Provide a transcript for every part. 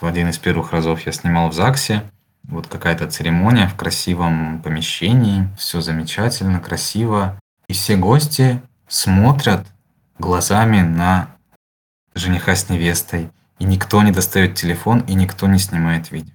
в один из первых разов я снимал в ЗАГСе. Вот какая-то церемония в красивом помещении, все замечательно, красиво. И все гости смотрят глазами на жениха с невестой. И никто не достает телефон, и никто не снимает видео.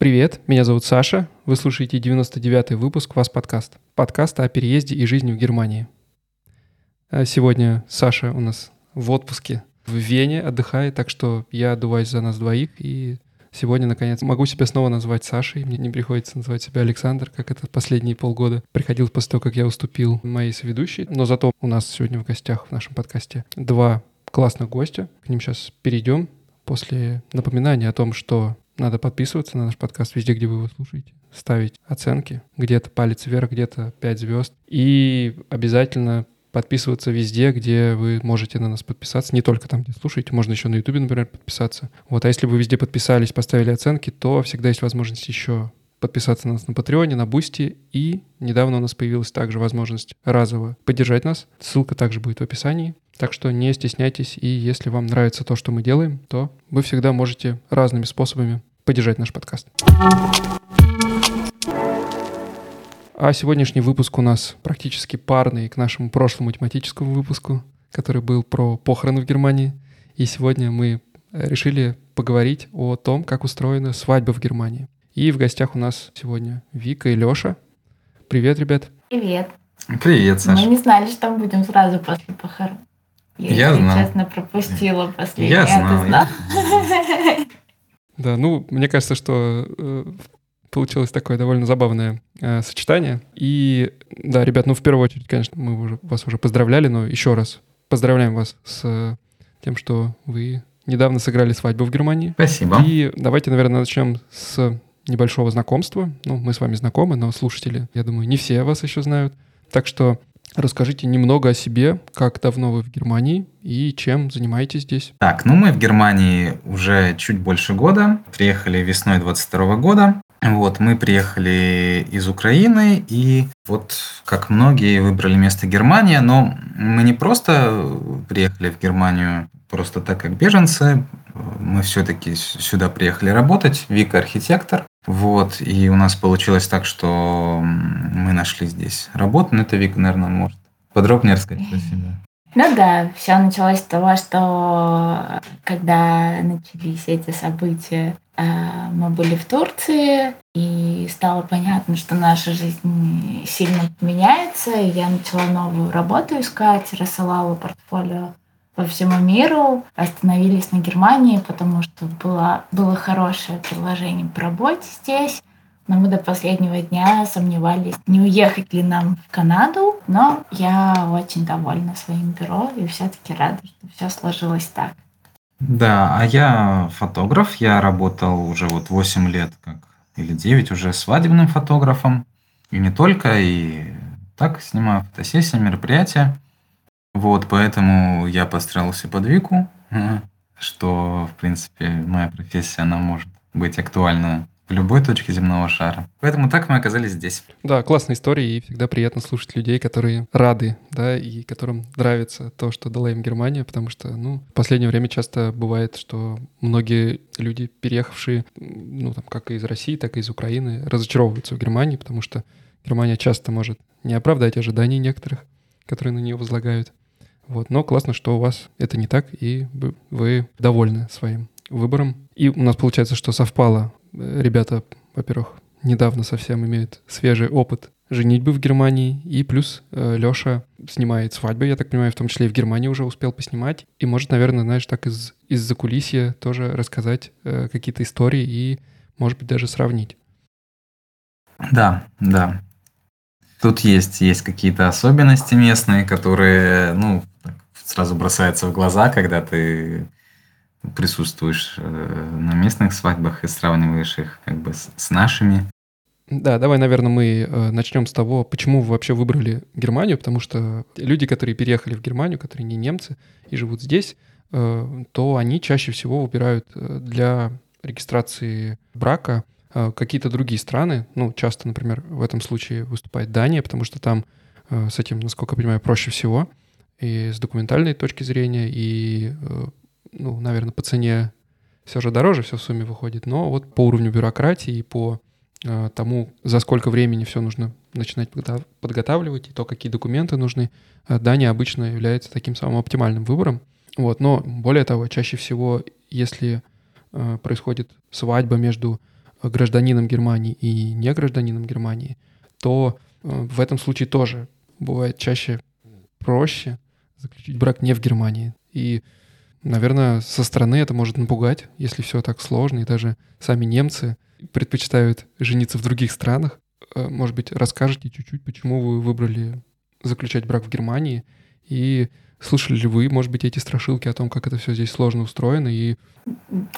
Привет, меня зовут Саша. Вы слушаете 99-й выпуск «Вас подкаст». Подкаста о переезде и жизни в Германии. А сегодня Саша у нас в отпуске в Вене отдыхает, так что я отдуваюсь за нас двоих и Сегодня, наконец, могу себя снова назвать Сашей. Мне не приходится называть себя Александр, как это последние полгода приходилось после того, как я уступил моей соведущей. Но зато у нас сегодня в гостях в нашем подкасте два классных гостя. К ним сейчас перейдем после напоминания о том, что надо подписываться на наш подкаст везде, где вы его слушаете, ставить оценки, где-то палец вверх, где-то 5 звезд. И обязательно подписываться везде, где вы можете на нас подписаться, не только там, где слушаете, можно еще на Ютубе, например, подписаться. Вот, а если вы везде подписались, поставили оценки, то всегда есть возможность еще подписаться на нас на Патреоне, на Бусти, и недавно у нас появилась также возможность разово поддержать нас. Ссылка также будет в описании. Так что не стесняйтесь, и если вам нравится то, что мы делаем, то вы всегда можете разными способами поддержать наш подкаст. А сегодняшний выпуск у нас практически парный к нашему прошлому тематическому выпуску, который был про похороны в Германии. И сегодня мы решили поговорить о том, как устроена свадьба в Германии. И в гостях у нас сегодня Вика и Лёша. Привет, ребят. Привет. Привет, Саша. Мы не знали, что будем сразу после похорон. Я, Я если знал. честно, пропустила последний. Я знал. знал? Да, ну, мне кажется, что э, получилось такое довольно забавное э, сочетание. И да, ребят, ну, в первую очередь, конечно, мы уже, вас уже поздравляли, но еще раз поздравляем вас с э, тем, что вы недавно сыграли свадьбу в Германии. Спасибо. И давайте, наверное, начнем с небольшого знакомства. Ну, мы с вами знакомы, но слушатели, я думаю, не все вас еще знают. Так что расскажите немного о себе, как давно вы в Германии и чем занимаетесь здесь. Так, ну мы в Германии уже чуть больше года. Приехали весной 22 года. Вот, мы приехали из Украины, и вот как многие выбрали место Германия, но мы не просто приехали в Германию просто так, как беженцы, мы все-таки сюда приехали работать, Вика архитектор, вот, и у нас получилось так, что мы нашли здесь работу, но это Вика, наверное, может подробнее рассказать про себя. Ну да, все началось с того, что когда начались эти события, э, мы были в Турции, и стало понятно, что наша жизнь сильно меняется, и я начала новую работу искать, рассылала портфолио по всему миру, остановились на Германии, потому что было, было хорошее предложение по работе здесь. Но мы до последнего дня сомневались, не уехать ли нам в Канаду. Но я очень довольна своим бюро и все-таки рада, что все сложилось так. Да, а я фотограф, я работал уже вот 8 лет, как или 9 уже свадебным фотографом. И не только, и так снимаю фотосессии, мероприятия. Вот, поэтому я подстроился под Вику, э, что, в принципе, моя профессия, она может быть актуальна в любой точке земного шара. Поэтому так мы оказались здесь. Да, классная история, и всегда приятно слушать людей, которые рады, да, и которым нравится то, что дала им Германия, потому что, ну, в последнее время часто бывает, что многие люди, переехавшие, ну, там, как из России, так и из Украины, разочаровываются в Германии, потому что Германия часто может не оправдать ожиданий некоторых, которые на нее возлагают. Вот. Но классно, что у вас это не так, и вы- довольны своим выбором. И у нас получается, что совпало. Э, Ребята, во-первых, недавно совсем имеют свежий опыт женитьбы в Германии, и плюс Леша снимает свадьбы, я так понимаю, в том числе и в Германии уже успел поснимать, и может, наверное, знаешь, так из, из-за кулисья тоже рассказать э, какие-то истории и, может быть, даже сравнить. Да, да. Тут есть, есть какие-то особенности местные, которые, ну, сразу бросаются в глаза, когда ты присутствуешь э, на местных свадьбах и сравниваешь их как бы с, нашими. Да, давай, наверное, мы э, начнем с того, почему вы вообще выбрали Германию, потому что люди, которые переехали в Германию, которые не немцы и живут здесь, э, то они чаще всего выбирают для регистрации брака какие-то другие страны. Ну, часто, например, в этом случае выступает Дания, потому что там с этим, насколько я понимаю, проще всего. И с документальной точки зрения, и, э, ну, наверное, по цене все же дороже все в сумме выходит. Но вот по уровню бюрократии и по тому, за сколько времени все нужно начинать подготавливать, и то, какие документы нужны, Дания обычно является таким самым оптимальным выбором. Вот, но более того, чаще всего, если э, происходит свадьба между гражданином Германии и не гражданином Германии, то э, в этом случае тоже бывает чаще проще заключить брак не в Германии. И, наверное, со стороны это может напугать, если все так сложно, и даже сами немцы предпочитают жениться в других странах. Э, может быть, расскажете чуть-чуть, почему вы выбрали заключать брак в Германии, и Слышали ли вы, может быть, эти страшилки о том, как это все здесь сложно устроено? И...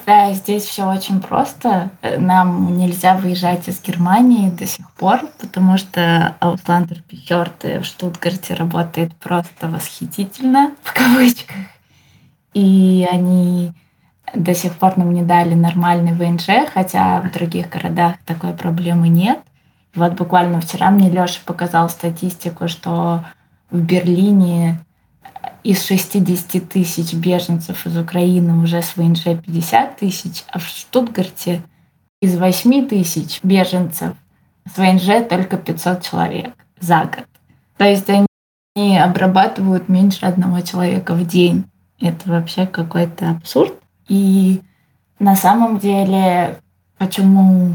Да, здесь все очень просто. Нам нельзя выезжать из Германии до сих пор, потому что Аусландер Пихерт в Штутгарте работает просто восхитительно, в кавычках. И они до сих пор нам не дали нормальный ВНЖ, хотя в других городах такой проблемы нет. Вот буквально вчера мне Леша показал статистику, что в Берлине из 60 тысяч беженцев из Украины уже с ВНЖ 50 тысяч, а в Штутгарте из 8 тысяч беженцев с ВНЖ только 500 человек за год. То есть они обрабатывают меньше одного человека в день. Это вообще какой-то абсурд. И на самом деле, почему,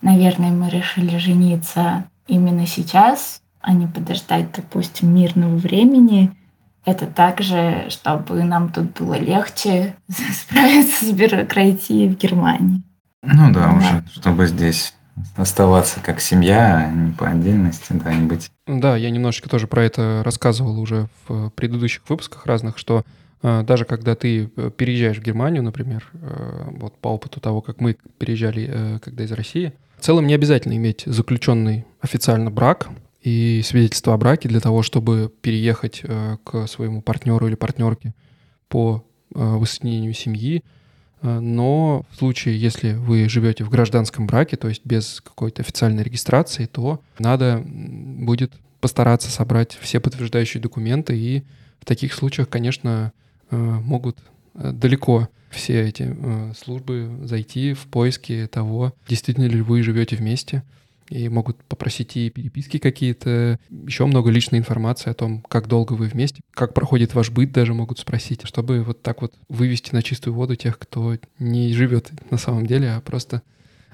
наверное, мы решили жениться именно сейчас, а не подождать, допустим, мирного времени – это также, чтобы нам тут было легче справиться с бюрократией в Германии. Ну да, да. уже, чтобы здесь оставаться как семья, а не по отдельности, да, не быть. Да, я немножечко тоже про это рассказывал уже в предыдущих выпусках разных, что э, даже когда ты э, переезжаешь в Германию, например, э, вот по опыту того, как мы переезжали, э, когда из России, в целом не обязательно иметь заключенный официально брак, и свидетельство о браке для того, чтобы переехать э, к своему партнеру или партнерке по э, воссоединению семьи. Э, но в случае, если вы живете в гражданском браке, то есть без какой-то официальной регистрации, то надо будет постараться собрать все подтверждающие документы. И в таких случаях, конечно, могут далеко все эти службы зайти в поиске того, действительно ли вы живете вместе и могут попросить и переписки какие-то, еще много личной информации о том, как долго вы вместе, как проходит ваш быт, даже могут спросить, чтобы вот так вот вывести на чистую воду тех, кто не живет на самом деле, а просто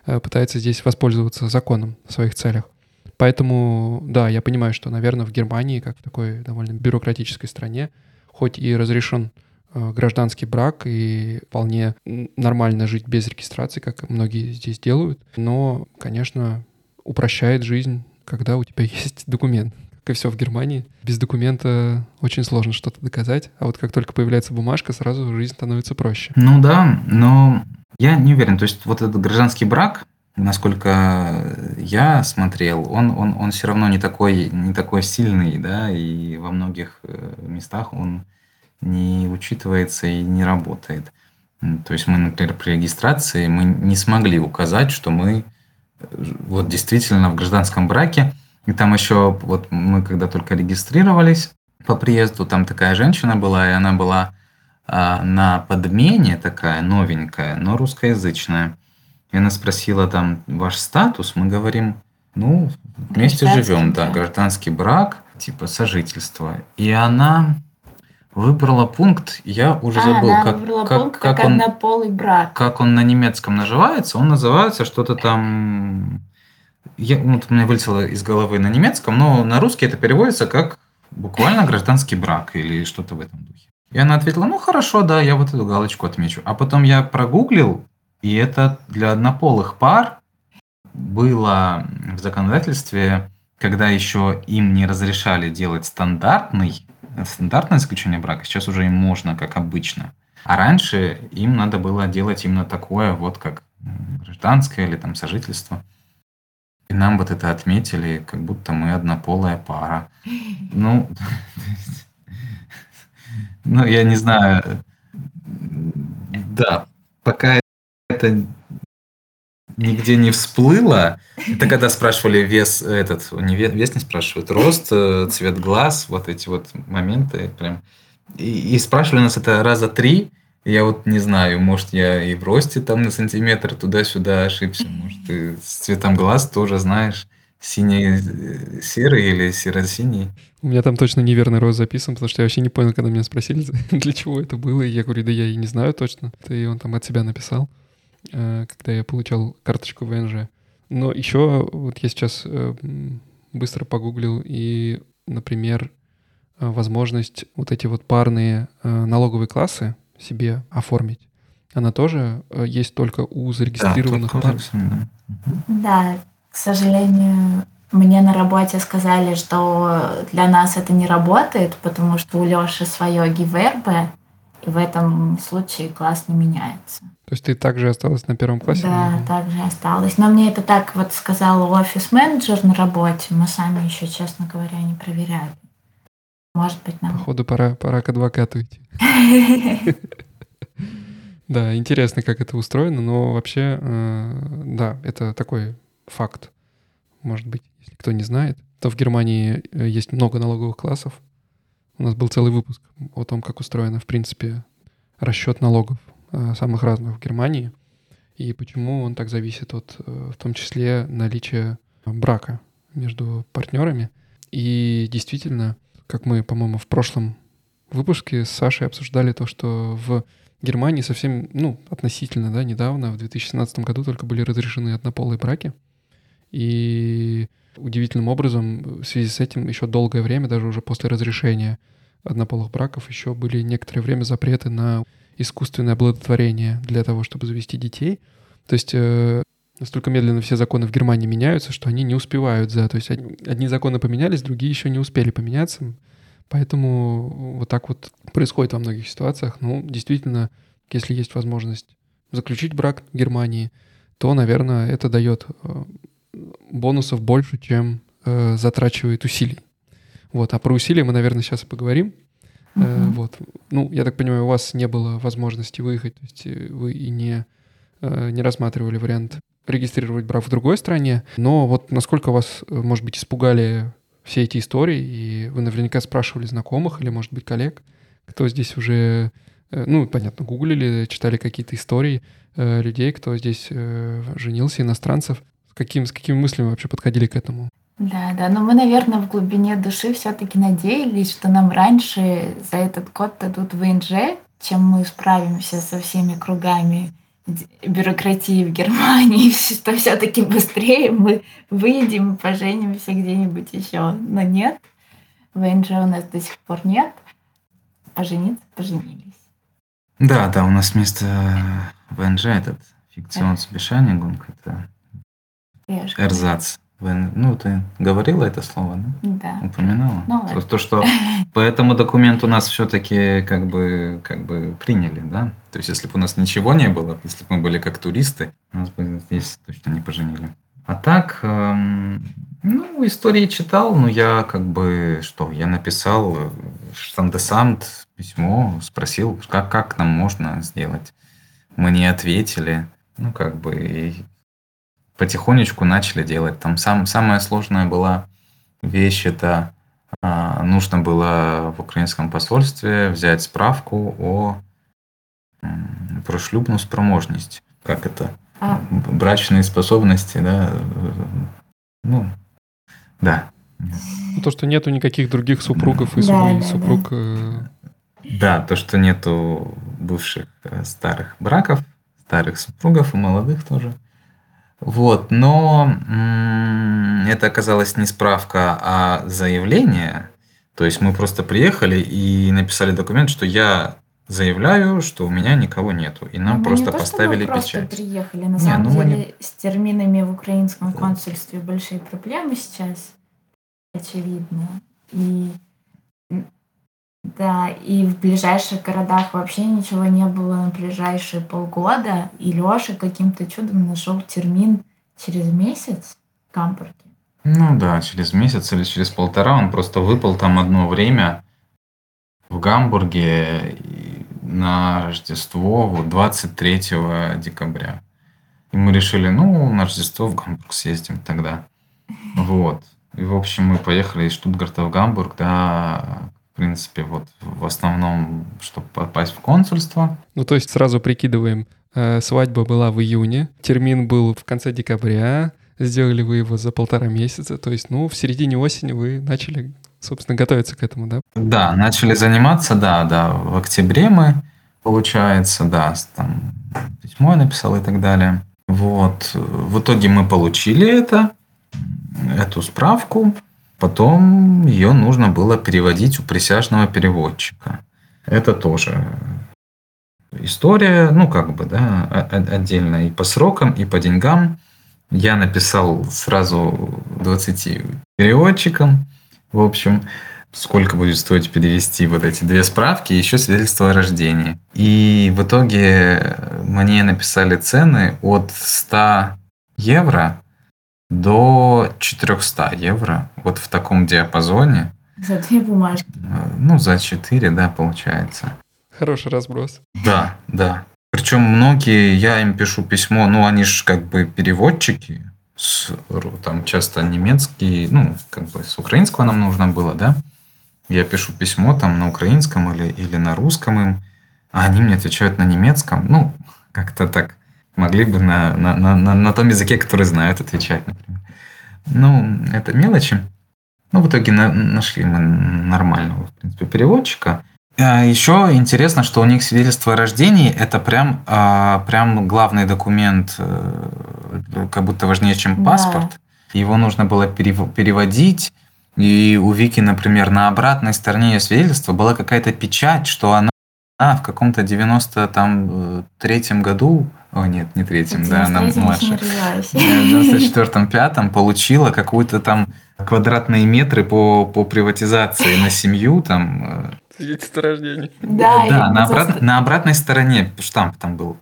э, пытается здесь воспользоваться законом в своих целях. Поэтому, да, я понимаю, что, наверное, в Германии, как в такой довольно бюрократической стране, хоть и разрешен э, гражданский брак и вполне нормально жить без регистрации, как многие здесь делают, но, конечно, упрощает жизнь, когда у тебя есть документ. Как и все в Германии. Без документа очень сложно что-то доказать, а вот как только появляется бумажка, сразу жизнь становится проще. Ну да, но я не уверен. То есть вот этот гражданский брак, насколько я смотрел, он, он, он все равно не такой, не такой сильный, да, и во многих э, местах он не учитывается и не работает. То есть мы, например, при регистрации мы не смогли указать, что мы вот действительно в гражданском браке. И там еще, вот мы когда только регистрировались по приезду, там такая женщина была, и она была а, на подмене такая новенькая, но русскоязычная. И она спросила там ваш статус, мы говорим, ну, вместе живем, да, гражданский брак, типа сожительство. И она выбрала пункт, я уже а, забыл, как, как, пункт, как, как он, однополый брак. как он на немецком называется. Он называется что-то там... Я, вот у меня вылетело из головы на немецком, но на русский это переводится как буквально гражданский брак или что-то в этом духе. И она ответила, ну хорошо, да, я вот эту галочку отмечу. А потом я прогуглил, и это для однополых пар было в законодательстве, когда еще им не разрешали делать стандартный стандартное заключение брака, сейчас уже им можно, как обычно. А раньше им надо было делать именно такое, вот как гражданское или там сожительство. И нам вот это отметили, как будто мы однополая пара. Ну, ну, я не знаю. Да, пока это нигде не всплыло. Это когда спрашивали вес, этот, не вес, вес не спрашивают, рост, э, цвет глаз, вот эти вот моменты прям. И, и спрашивали нас это раза три. Я вот не знаю, может, я и в росте там на сантиметр туда-сюда ошибся, может, и с цветом глаз тоже знаешь, синий, э, или серо-синий. У меня там точно неверный рост записан, потому что я вообще не понял, когда меня спросили, для чего это было. И я говорю, да я и не знаю точно. И он там от себя написал. Э, когда я получал карточку ВНЖ. Но еще вот я сейчас э, быстро погуглил и, например, э, возможность вот эти вот парные налоговые классы себе оформить. Она тоже есть только у зарегистрированных да, пар. Да, к сожалению, мне на работе сказали, что для нас это не работает, потому что у Лёши свое ГИВРБ, и в этом случае класс не меняется. То есть ты также осталась на первом классе? Да, также осталась. Но мне это так вот сказал офис-менеджер на работе. Мы сами еще, честно говоря, не проверяли. Может быть, нам... Походу, пора, пора к адвокату идти. Да, интересно, как это устроено, но вообще, э, да, это такой факт. Может быть, если кто не знает, то в Германии э, есть много налоговых классов, у нас был целый выпуск о том, как устроено, в принципе, расчет налогов самых разных в Германии и почему он так зависит от, э, в том числе, наличия брака между партнерами. И действительно, как мы, по-моему, в прошлом выпуске с Сашей обсуждали то, что в Германии совсем, ну, относительно, да, недавно, в 2017 году только были разрешены однополые браки. И удивительным образом в связи с этим еще долгое время, даже уже после разрешения однополых браков, еще были некоторое время запреты на искусственное оплодотворение для того, чтобы завести детей. То есть э, настолько медленно все законы в Германии меняются, что они не успевают за... То есть одни, законы поменялись, другие еще не успели поменяться. Поэтому вот так вот происходит во многих ситуациях. Ну, действительно, если есть возможность заключить брак в Германии, то, наверное, это дает э, бонусов больше, чем э, затрачивает усилий. Вот, а про усилия мы, наверное, сейчас и поговорим. Uh-huh. Э, вот. Ну, я так понимаю, у вас не было возможности выехать, то есть э, вы и не, э, не рассматривали вариант регистрировать брак в другой стране. Но вот насколько вас, э, может быть, испугали все эти истории, и вы наверняка спрашивали знакомых или, может быть, коллег, кто здесь уже, ну, понятно, гуглили, читали какие-то истории людей, кто здесь женился, иностранцев. С, каким, с какими мыслями вообще подходили к этому? Да, да, но мы, наверное, в глубине души все-таки надеялись, что нам раньше за этот год дадут ВНЖ, чем мы справимся со всеми кругами бюрократии в Германии, что все-таки быстрее мы выедем и поженимся где-нибудь еще. Но нет, ВНЖ у нас до сих пор нет. Пожениться, поженились. Да, да, у нас вместо ВНЖ этот фикционсбешанигунг, это Эрзац. Ну, ты говорила это слово, да? Да. Упоминала? Ну, то, то, что по этому документу нас все-таки как бы, как бы приняли, да? То есть, если бы у нас ничего не было, если бы мы были как туристы, нас бы здесь точно не поженили. А так, эм, ну, истории читал, но я как бы, что, я написал штандесамт письмо, спросил, как, как нам можно сделать. Мне ответили, ну, как бы, и потихонечку начали делать. Там сам, самая сложная была вещь, это а, нужно было в украинском посольстве взять справку о прошлюбную спроможность. Как это? А. Брачные способности, да. Ну, да. То, что нету никаких других супругов и да, да, супруг... Да. Э, да, то, что нету бывших э, старых браков, старых супругов и молодых тоже. Вот, но это оказалось не справка, а заявление. То есть мы просто приехали и написали документ, что я заявляю, что у меня никого нету, и нам мы просто не то, поставили мы печать. Просто приехали, на не, самом ну деле не... с терминами в украинском консульстве большие проблемы сейчас, очевидно. И да, и в ближайших городах вообще ничего не было на ближайшие полгода. И Лёша каким-то чудом нашел термин через месяц в Гамбурге. Ну да, через месяц или через полтора он просто выпал там одно время в Гамбурге. На Рождество вот 23 декабря. И мы решили, ну, на Рождество в Гамбург съездим тогда. Вот. И, в общем, мы поехали из Штутгарта в Гамбург, да, в принципе, вот в основном, чтобы попасть в консульство. Ну, то есть сразу прикидываем, э, свадьба была в июне, термин был в конце декабря, сделали вы его за полтора месяца, то есть, ну, в середине осени вы начали, собственно, готовиться к этому, да? Да, начали заниматься, да, да, в октябре мы, получается, да, там письмо я написал и так далее. Вот, в итоге мы получили это, эту справку, потом ее нужно было переводить у присяжного переводчика. Это тоже история, ну как бы, да, отдельно и по срокам, и по деньгам. Я написал сразу 20 переводчикам. В общем, сколько будет стоить перевести вот эти две справки еще свидетельство о рождении. И в итоге мне написали цены от 100 евро до 400 евро. Вот в таком диапазоне. За две бумажки. Ну, за 4, да, получается. Хороший разброс. Да, да. Причем многие, я им пишу письмо, ну, они же как бы переводчики, с, там часто немецкий, ну, как бы с украинского нам нужно было, да. Я пишу письмо там на украинском или, или на русском им, а они мне отвечают на немецком. Ну, как-то так. Могли бы на, на, на, на, том языке, который знают, отвечать, например. Ну, это мелочи. Ну, в итоге на, нашли мы нормального, в принципе, переводчика. А еще интересно, что у них свидетельство о рождении – это прям, а, прям главный документ, э, как будто важнее, чем паспорт. Да. Его нужно было переводить. И у Вики, например, на обратной стороне ее свидетельства была какая-то печать, что она в каком-то 93-м э, году, о нет, не третьем, да, она младше, в 94-м, пятом получила какую-то там квадратные метры по, по приватизации на семью, там, э, Свидетельство рождения. Да, да на, обрат... на обратной стороне штамп там был.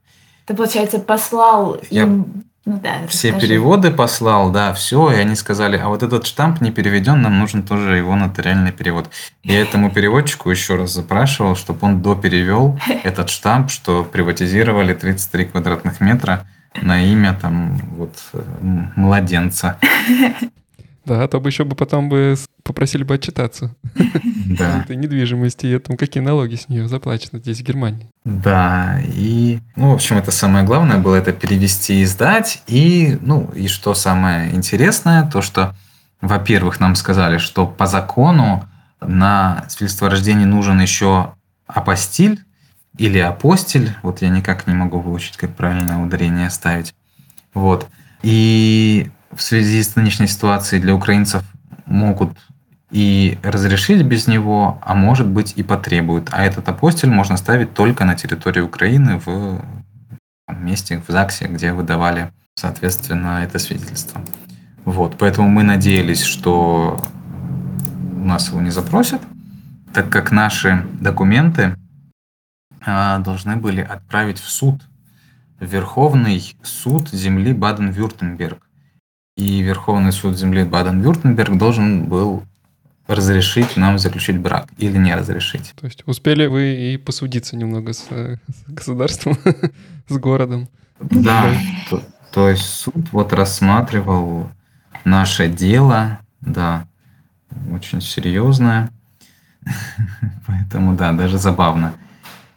Ты, получается, послал Я... им... Ну, да, все расскажи. переводы послал, да, все, и они сказали, а вот этот штамп не переведен, нам нужен тоже его нотариальный перевод. Я этому переводчику еще раз запрашивал, чтобы он доперевел этот штамп, что приватизировали 33 квадратных метра на имя там вот младенца. Да, а то бы еще бы потом бы попросили бы отчитаться. Да. Этой недвижимости и этом, какие налоги с нее заплачены здесь, в Германии. Да, и, ну, в общем, это самое главное было это перевести и сдать. И, ну, и что самое интересное, то, что, во-первых, нам сказали, что по закону на свидетельство о рождении нужен еще апостиль или апостиль. Вот я никак не могу выучить, как правильно ударение ставить. Вот. И в связи с нынешней ситуацией для украинцев могут и разрешить без него, а может быть и потребуют. А этот апостиль можно ставить только на территории Украины в месте, в ЗАГСе, где выдавали, соответственно, это свидетельство. Вот, поэтому мы надеялись, что у нас его не запросят, так как наши документы а, должны были отправить в суд, в Верховный суд земли Баден-Вюртемберг. И Верховный суд земли Баден-Вюртемберг должен был разрешить нам заключить брак или не разрешить. То есть успели вы и посудиться немного с, с государством, с городом. Да, то, то есть суд вот рассматривал наше дело, да, очень серьезное, поэтому да, даже забавно.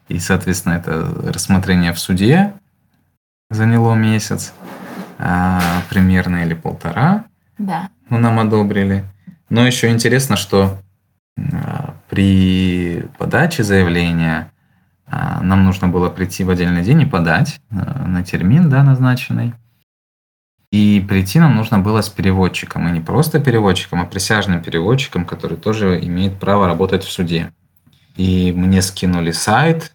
И, соответственно, это рассмотрение в суде заняло месяц а, примерно или полтора. Да. Ну, нам одобрили. Но еще интересно, что а, при подаче заявления а, нам нужно было прийти в отдельный день и подать а, на термин, да, назначенный. И прийти нам нужно было с переводчиком, и не просто переводчиком, а присяжным переводчиком, который тоже имеет право работать в суде. И мне скинули сайт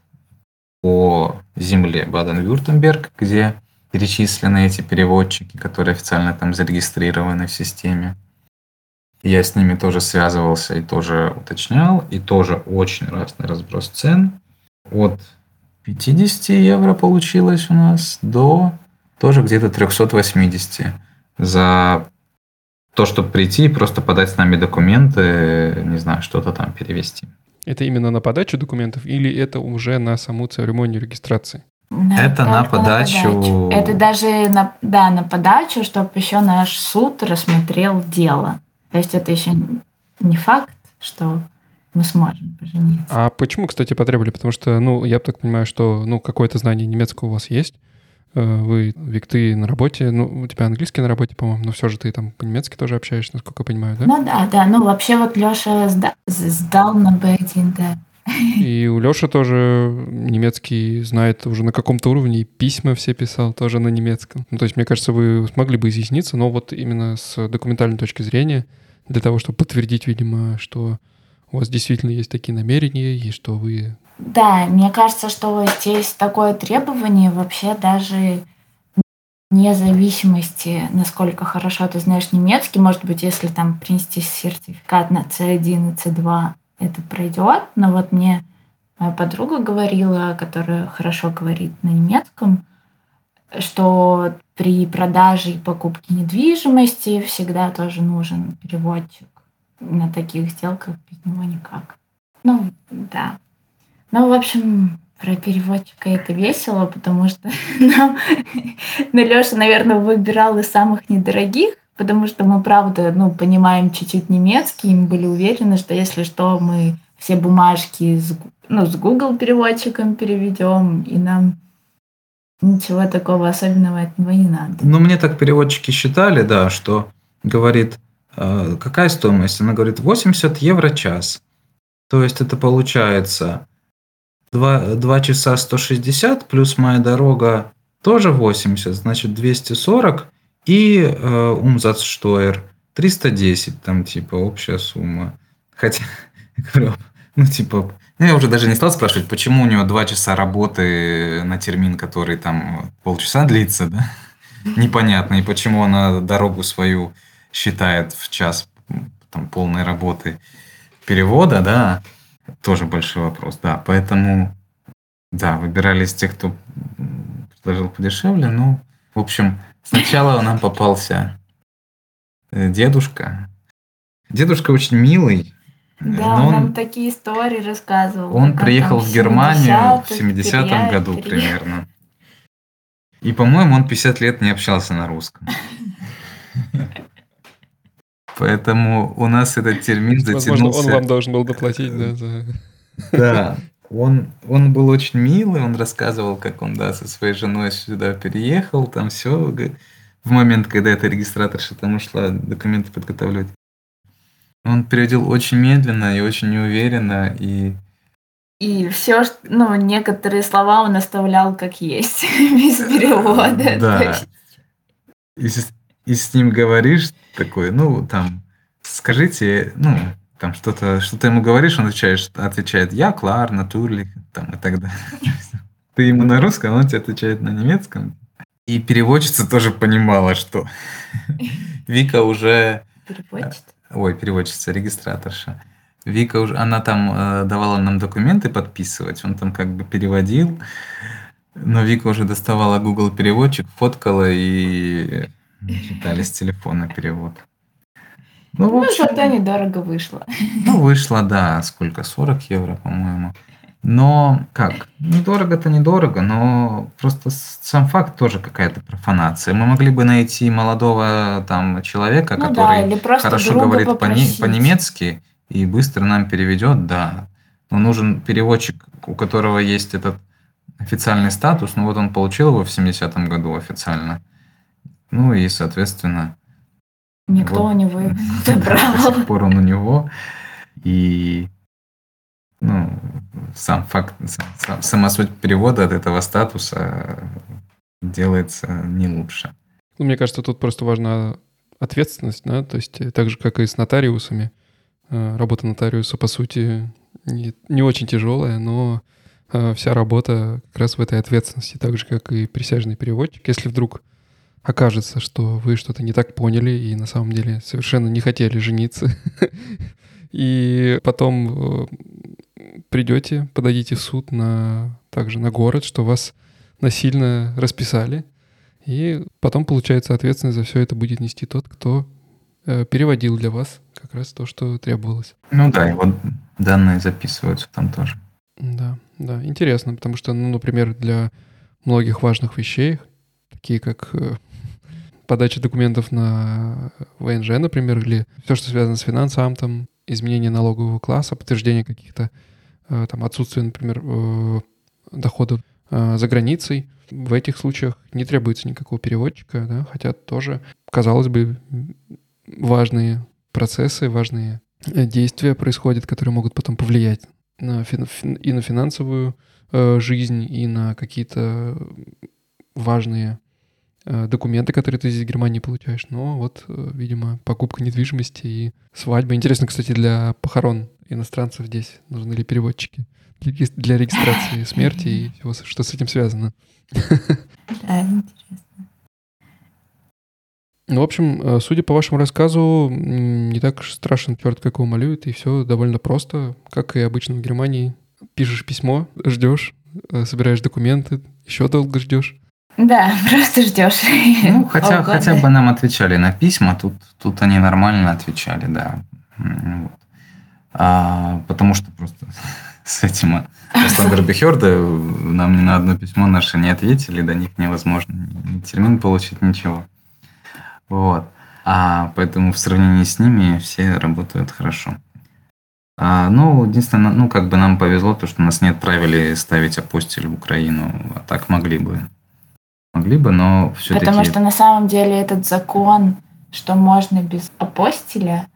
по земле Баден-Вюртемберг, где перечислены эти переводчики, которые официально там зарегистрированы в системе. Я с ними тоже связывался и тоже уточнял, и тоже очень разный разброс цен. От 50 евро получилось у нас до тоже где-то 380 за то, чтобы прийти и просто подать с нами документы, не знаю, что-то там перевести. Это именно на подачу документов или это уже на саму церемонию регистрации? Да, это на подачу. на подачу. Это даже на, да, на подачу, чтобы еще наш суд рассмотрел дело. То есть это еще не факт, что мы сможем пожениться. А почему, кстати, потребовали? Потому что, ну, я так понимаю, что, ну, какое-то знание немецкого у вас есть. Э, вы, Вик, ты на работе, ну, у тебя английский на работе, по-моему, но все же ты там по-немецки тоже общаешься, насколько я понимаю, да? Ну да, да, ну вообще вот Леша сда- сдал на B1, да. И у Леши тоже немецкий знает уже на каком-то уровне, письма все писал тоже на немецком. Ну, то есть, мне кажется, вы смогли бы изъясниться, но вот именно с документальной точки зрения, для того, чтобы подтвердить, видимо, что у вас действительно есть такие намерения, и что вы... Да, мне кажется, что здесь такое требование вообще даже вне зависимости, насколько хорошо ты знаешь немецкий, может быть, если там принести сертификат на C1 и C2, это пройдет. Но вот мне моя подруга говорила, которая хорошо говорит на немецком, что при продаже и покупке недвижимости всегда тоже нужен переводчик на таких сделках без него никак. Ну, да. Ну, в общем, про переводчика это весело, потому что ну, Леша, наверное, выбирал из самых недорогих, потому что мы, правда, ну, понимаем чуть-чуть немецкий, и мы были уверены, что если что, мы все бумажки с, ну, с Google переводчиком переведем, и нам ничего такого особенного от него не надо. Ну, мне так переводчики считали, да, что говорит, Э, какая стоимость? Она говорит 80 евро час. То есть это получается 2, 2 часа 160 плюс моя дорога тоже 80, значит 240 и э, умзацштойер 310, там типа общая сумма. Хотя, ну типа, ну, я уже даже не стал спрашивать, почему у него 2 часа работы на термин, который там полчаса длится, да? Непонятно, и почему она дорогу свою считает в час там, полной работы перевода, да, тоже большой вопрос, да. Поэтому, да, выбирали из тех, кто предложил подешевле. Ну, в общем, сначала нам попался э, дедушка. Дедушка очень милый. Да, он нам такие истории рассказывал. Он приехал в Германию в 70-м году примерно. И, по-моему, он 50 лет не общался на русском. Поэтому у нас этот термин затянулся. Возможно, он вам должен был доплатить, да? За... Да. Он, он был очень милый, он рассказывал, как он, да, со своей женой сюда переехал, там все, в момент, когда эта регистраторша там ушла документы подготавливать. Он переводил очень медленно и очень неуверенно, и и все, ну, некоторые слова он оставлял как есть, без перевода. Да. И, и с ним говоришь такой, ну, там, скажите, ну, там что-то, что-то ему говоришь, он отвечает, отвечает «Я, Клар, Натурли», там, и так далее. Ты ему на русском, он тебе отвечает на немецком. И переводчица тоже понимала, что Вика уже... Переводчица? Ой, переводчица, регистраторша. Вика уже, она там э, давала нам документы подписывать, он там как бы переводил, но Вика уже доставала Google переводчик, фоткала и Читали с телефона перевод. Ну, ну общем, зато недорого вышло. Ну, вышло, да, сколько? 40 евро, по-моему. Но как? Недорого-то недорого, но просто сам факт тоже какая-то профанация. Мы могли бы найти молодого там человека, ну, который да, хорошо говорит по- по-немецки и быстро нам переведет, да. Но нужен переводчик, у которого есть этот официальный статус. Ну вот он получил его в 70-м году официально. Ну и, соответственно... Никто вот, у него не забрал. До сих пор он у него. И ну, сам факт, сам, сама суть перевода от этого статуса делается не лучше. Ну, мне кажется, тут просто важна ответственность, да, то есть э, так же, как и с нотариусами. Э, работа нотариуса, по сути, не, не очень тяжелая, но э, вся работа как раз в этой ответственности, так же, как и присяжный переводчик. Если вдруг окажется, что вы что-то не так поняли и на самом деле совершенно не хотели жениться. И потом э, придете, подадите в суд на, также на город, что вас насильно расписали. И потом, получается, ответственность за все это будет нести тот, кто э, переводил для вас как раз то, что требовалось. Ну да, и вот данные записываются там тоже. Да, да, интересно, потому что, ну, например, для многих важных вещей, такие как э, подача документов на ВНЖ, например, или все, что связано с финансовым, изменение налогового класса, подтверждение каких-то э, там отсутствия, например, э, доходов за границей. В этих случаях не требуется никакого переводчика, да, хотя тоже, казалось бы, важные процессы, важные действия происходят, которые могут потом повлиять на фин, и на финансовую э, жизнь, и на какие-то важные э, документы, которые ты здесь в Германии получаешь. Но вот, э, видимо, покупка недвижимости и свадьба. Интересно, кстати, для похорон иностранцев здесь нужны ли переводчики для регистрации смерти и всего, что с этим связано. Да, интересно. Ну, в общем, э, судя по вашему рассказу, не так страшен черт, как его малюют, и все довольно просто, как и обычно в Германии. Пишешь письмо, ждешь, э, собираешь документы, еще долго ждешь. Да, просто ждешь. Ну, хотя, хотя бы нам отвечали на письма, тут, тут они нормально отвечали, да. Вот. А, потому что просто с этим Александр Бехерда нам ни на одно письмо наше не ответили, до них невозможно ни термин получить, ничего. Вот. А поэтому в сравнении с ними все работают хорошо. А, ну, единственное, ну, как бы нам повезло, то, что нас не отправили ставить апостиль в Украину. А так могли бы. Могли бы, но все-таки... Потому что на самом деле этот закон, что можно без апостиля,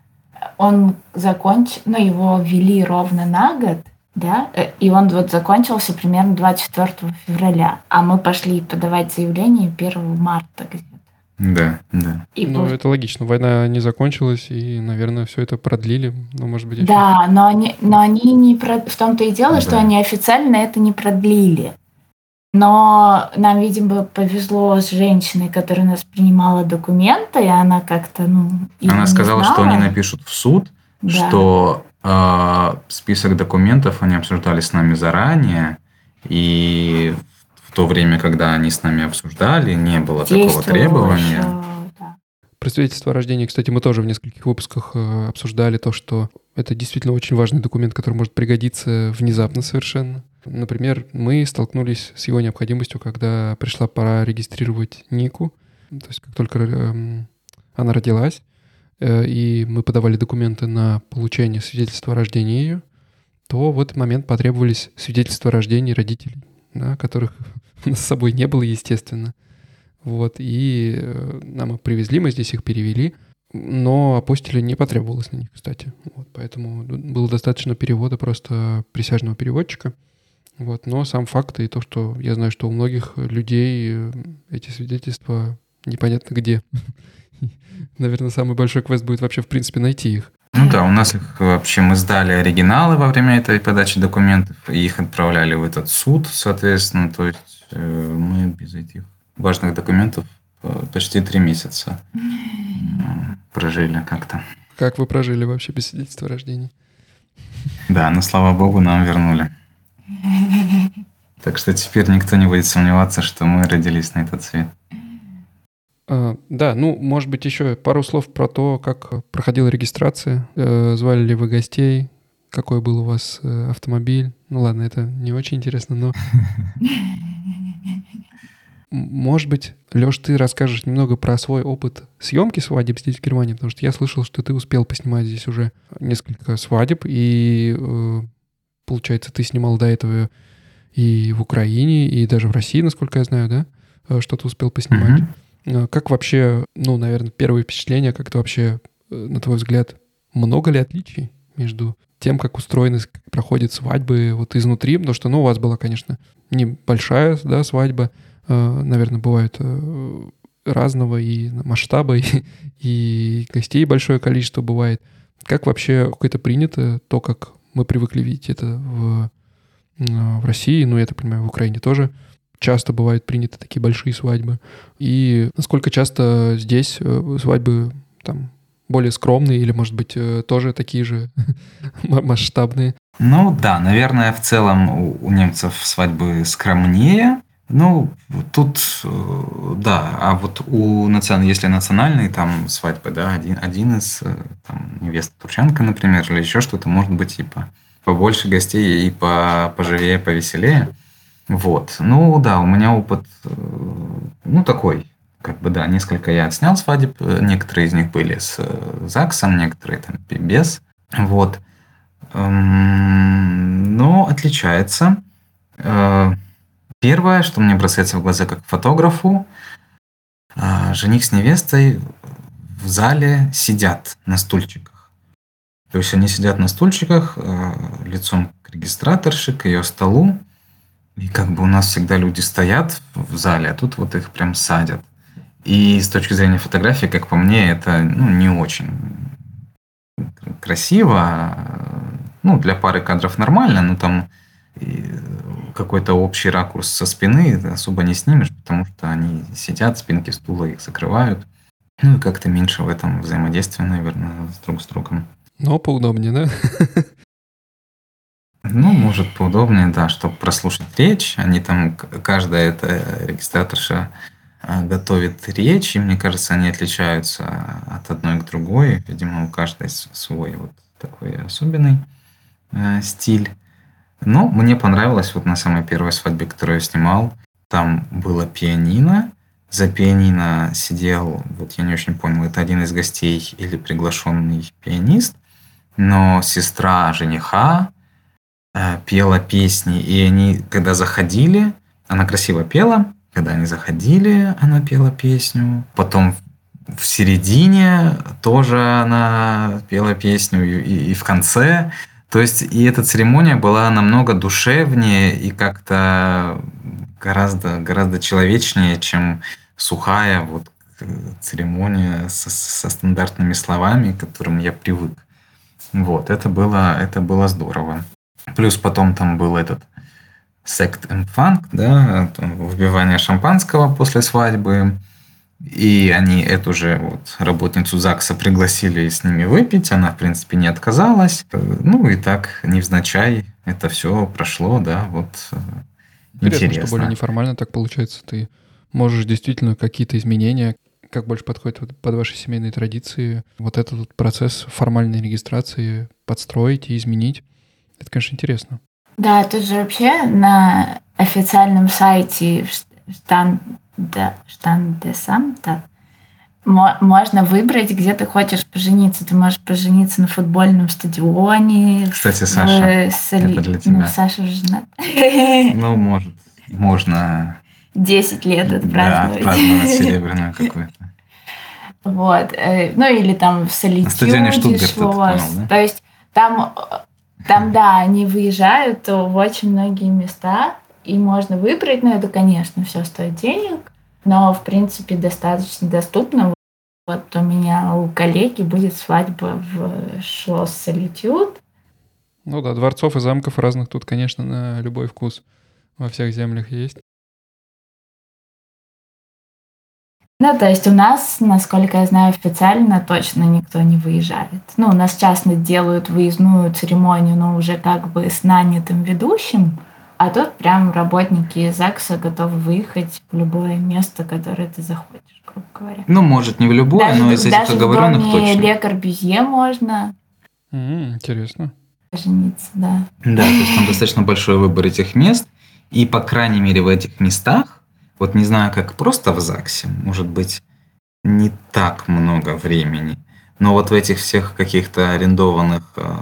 он закончил, ну, его ввели ровно на год, да, э, и он вот закончился примерно 24 февраля, а мы пошли подавать заявление 1 марта где да, да. И ну, был... это логично. Война не закончилась, и, наверное, все это продлили. Ну, может быть, еще... Да, но они, но они не про... В том-то и дело, да. что они официально это не продлили. Но нам, видимо, повезло с женщиной, которая нас принимала документы, и она как-то, ну... Она сказала, что они напишут в суд, да. что э, список документов они обсуждали с нами заранее, и в то время, когда они с нами обсуждали, не было такого требования. Еще, Про свидетельство о рождении, кстати, мы тоже в нескольких выпусках э, обсуждали то, что это действительно очень важный документ, который может пригодиться внезапно совершенно. Например, мы столкнулись с его необходимостью, когда пришла пора регистрировать Нику. То есть как только э, она родилась, э, и мы подавали документы на получение свидетельства о рождении ее, то в этот момент потребовались свидетельства о рождении родителей, да, которых с собой не было, естественно. Вот, и э, нам их привезли, мы здесь их перевели, но апостиля не потребовалось на них, кстати. Вот, поэтому было достаточно перевода просто присяжного переводчика. Вот, но сам факт и то, что я знаю, что у многих людей э, эти свидетельства непонятно где. Наверное, самый большой квест будет вообще, в принципе, найти их. Ну да, у нас их вообще мы сдали оригиналы во время этой подачи документов, и их отправляли в этот суд, соответственно, то есть Э, мы без этих важных документов э, почти три месяца прожили как-то. Как вы прожили вообще без свидетельства о рождении? Да, но слава богу, нам вернули. Так что теперь никто не будет сомневаться, что мы родились на этот свет. А, да, ну, может быть, еще пару слов про то, как проходила регистрация. Э, звали ли вы гостей? Какой был у вас автомобиль? Ну ладно, это не очень интересно, но Может быть, Леш, ты расскажешь немного про свой опыт съемки свадеб здесь, в Германии, потому что я слышал, что ты успел поснимать здесь уже несколько свадеб, и, э, получается, ты снимал до этого и в Украине, и даже в России, насколько я знаю, да? Э, что ты успел поснимать. Mm-hmm. Как вообще, ну, наверное, первые впечатления, как-то вообще, на твой взгляд, много ли отличий между тем, как устроены, как проходят свадьбы вот изнутри, потому что, ну, у вас была, конечно, небольшая, да, свадьба, э, наверное, бывает э, разного и масштаба, и, и гостей большое количество бывает. Как вообще какое-то принято, то, как мы привыкли видеть это в, э, в России, ну, я так понимаю, в Украине тоже часто бывают приняты такие большие свадьбы. И насколько часто здесь свадьбы там более скромные или, может быть, тоже такие же масштабные? Ну да, наверное, в целом у, немцев свадьбы скромнее. Ну, тут, э, да, а вот у национальной, если национальные там свадьбы, да, один, один из э, там, невест Турчанка, например, или еще что-то, может быть, типа побольше гостей и по, поживее, повеселее. Вот. Ну, да, у меня опыт, э, ну, такой, как бы, да, несколько я отснял свадеб, некоторые из них были с ЗАГСом, некоторые там без. Вот. Эм, но отличается. Первое, что мне бросается в глаза как фотографу, а, жених с невестой в зале сидят на стульчиках. То есть они сидят на стульчиках а, лицом к регистраторше, к ее столу. И как бы у нас всегда люди стоят в зале, а тут вот их прям садят. И с точки зрения фотографии, как по мне, это ну, не очень красиво. Ну, для пары кадров нормально, но там какой-то общий ракурс со спины особо не снимешь, потому что они сидят, спинки стула их закрывают. Ну и как-то меньше в этом взаимодействия, наверное, с друг с другом. Но поудобнее, да? Ну, может, поудобнее, да, чтобы прослушать речь. Они там, каждая эта регистраторша а, готовит речь, и мне кажется, они отличаются от одной к другой. Видимо, у каждой свой вот такой особенный э, стиль. Но мне понравилось вот на самой первой свадьбе, которую я снимал, там было пианино, за пианино сидел, вот я не очень понял, это один из гостей или приглашенный пианист, но сестра жениха э, пела песни, и они, когда заходили, она красиво пела, когда они заходили, она пела песню, потом в середине тоже она пела песню, и, и в конце то есть и эта церемония была намного душевнее и как-то гораздо, гораздо человечнее, чем сухая вот церемония со, со стандартными словами, к которым я привык. Вот, это было, это было здорово. Плюс потом там был этот сект and funk, да, выбивание шампанского после свадьбы, и они эту же вот работницу ЗАГСа пригласили с ними выпить. Она, в принципе, не отказалась. Ну и так, невзначай, это все прошло, да, вот э, интересно. Интересно, что более неформально так получается. Ты можешь действительно какие-то изменения, как больше подходит под ваши семейные традиции, вот этот вот процесс формальной регистрации подстроить и изменить. Это, конечно, интересно. Да, тут же вообще на официальном сайте штан да, штандесам, да. Можно выбрать, где ты хочешь пожениться. Ты можешь пожениться на футбольном стадионе. Кстати, Саша, соли... это для тебя. Ну, Саша женат. Ну, может, можно... 10 лет отпраздновать. Да, отпраздновать серебряную какую-то. Вот. Э, ну, или там в Солитюде. На стадионе Штутгарт, да? То есть там, там, да, они выезжают в очень многие места, и можно выбрать, но это, конечно, все стоит денег, но, в принципе, достаточно доступно. Вот у меня у коллеги будет свадьба в Шлосс Солитюд. Ну да, дворцов и замков разных тут, конечно, на любой вкус во всех землях есть. Ну, то есть у нас, насколько я знаю, официально точно никто не выезжает. Ну, у нас часто делают выездную церемонию, но уже как бы с нанятым ведущим – а тут прям работники ЗАГСа готовы выехать в любое место, которое ты захочешь, грубо говоря. Ну, может, не в любое, даже, но из этих оговоренных точно. Даже Ле Корбюзье можно. Mm, интересно. Жениться, да. Да, то есть там достаточно большой выбор этих мест. И, по крайней мере, в этих местах, вот не знаю, как просто в ЗАГСе, может быть, не так много времени. Но вот в этих всех каких-то арендованных э,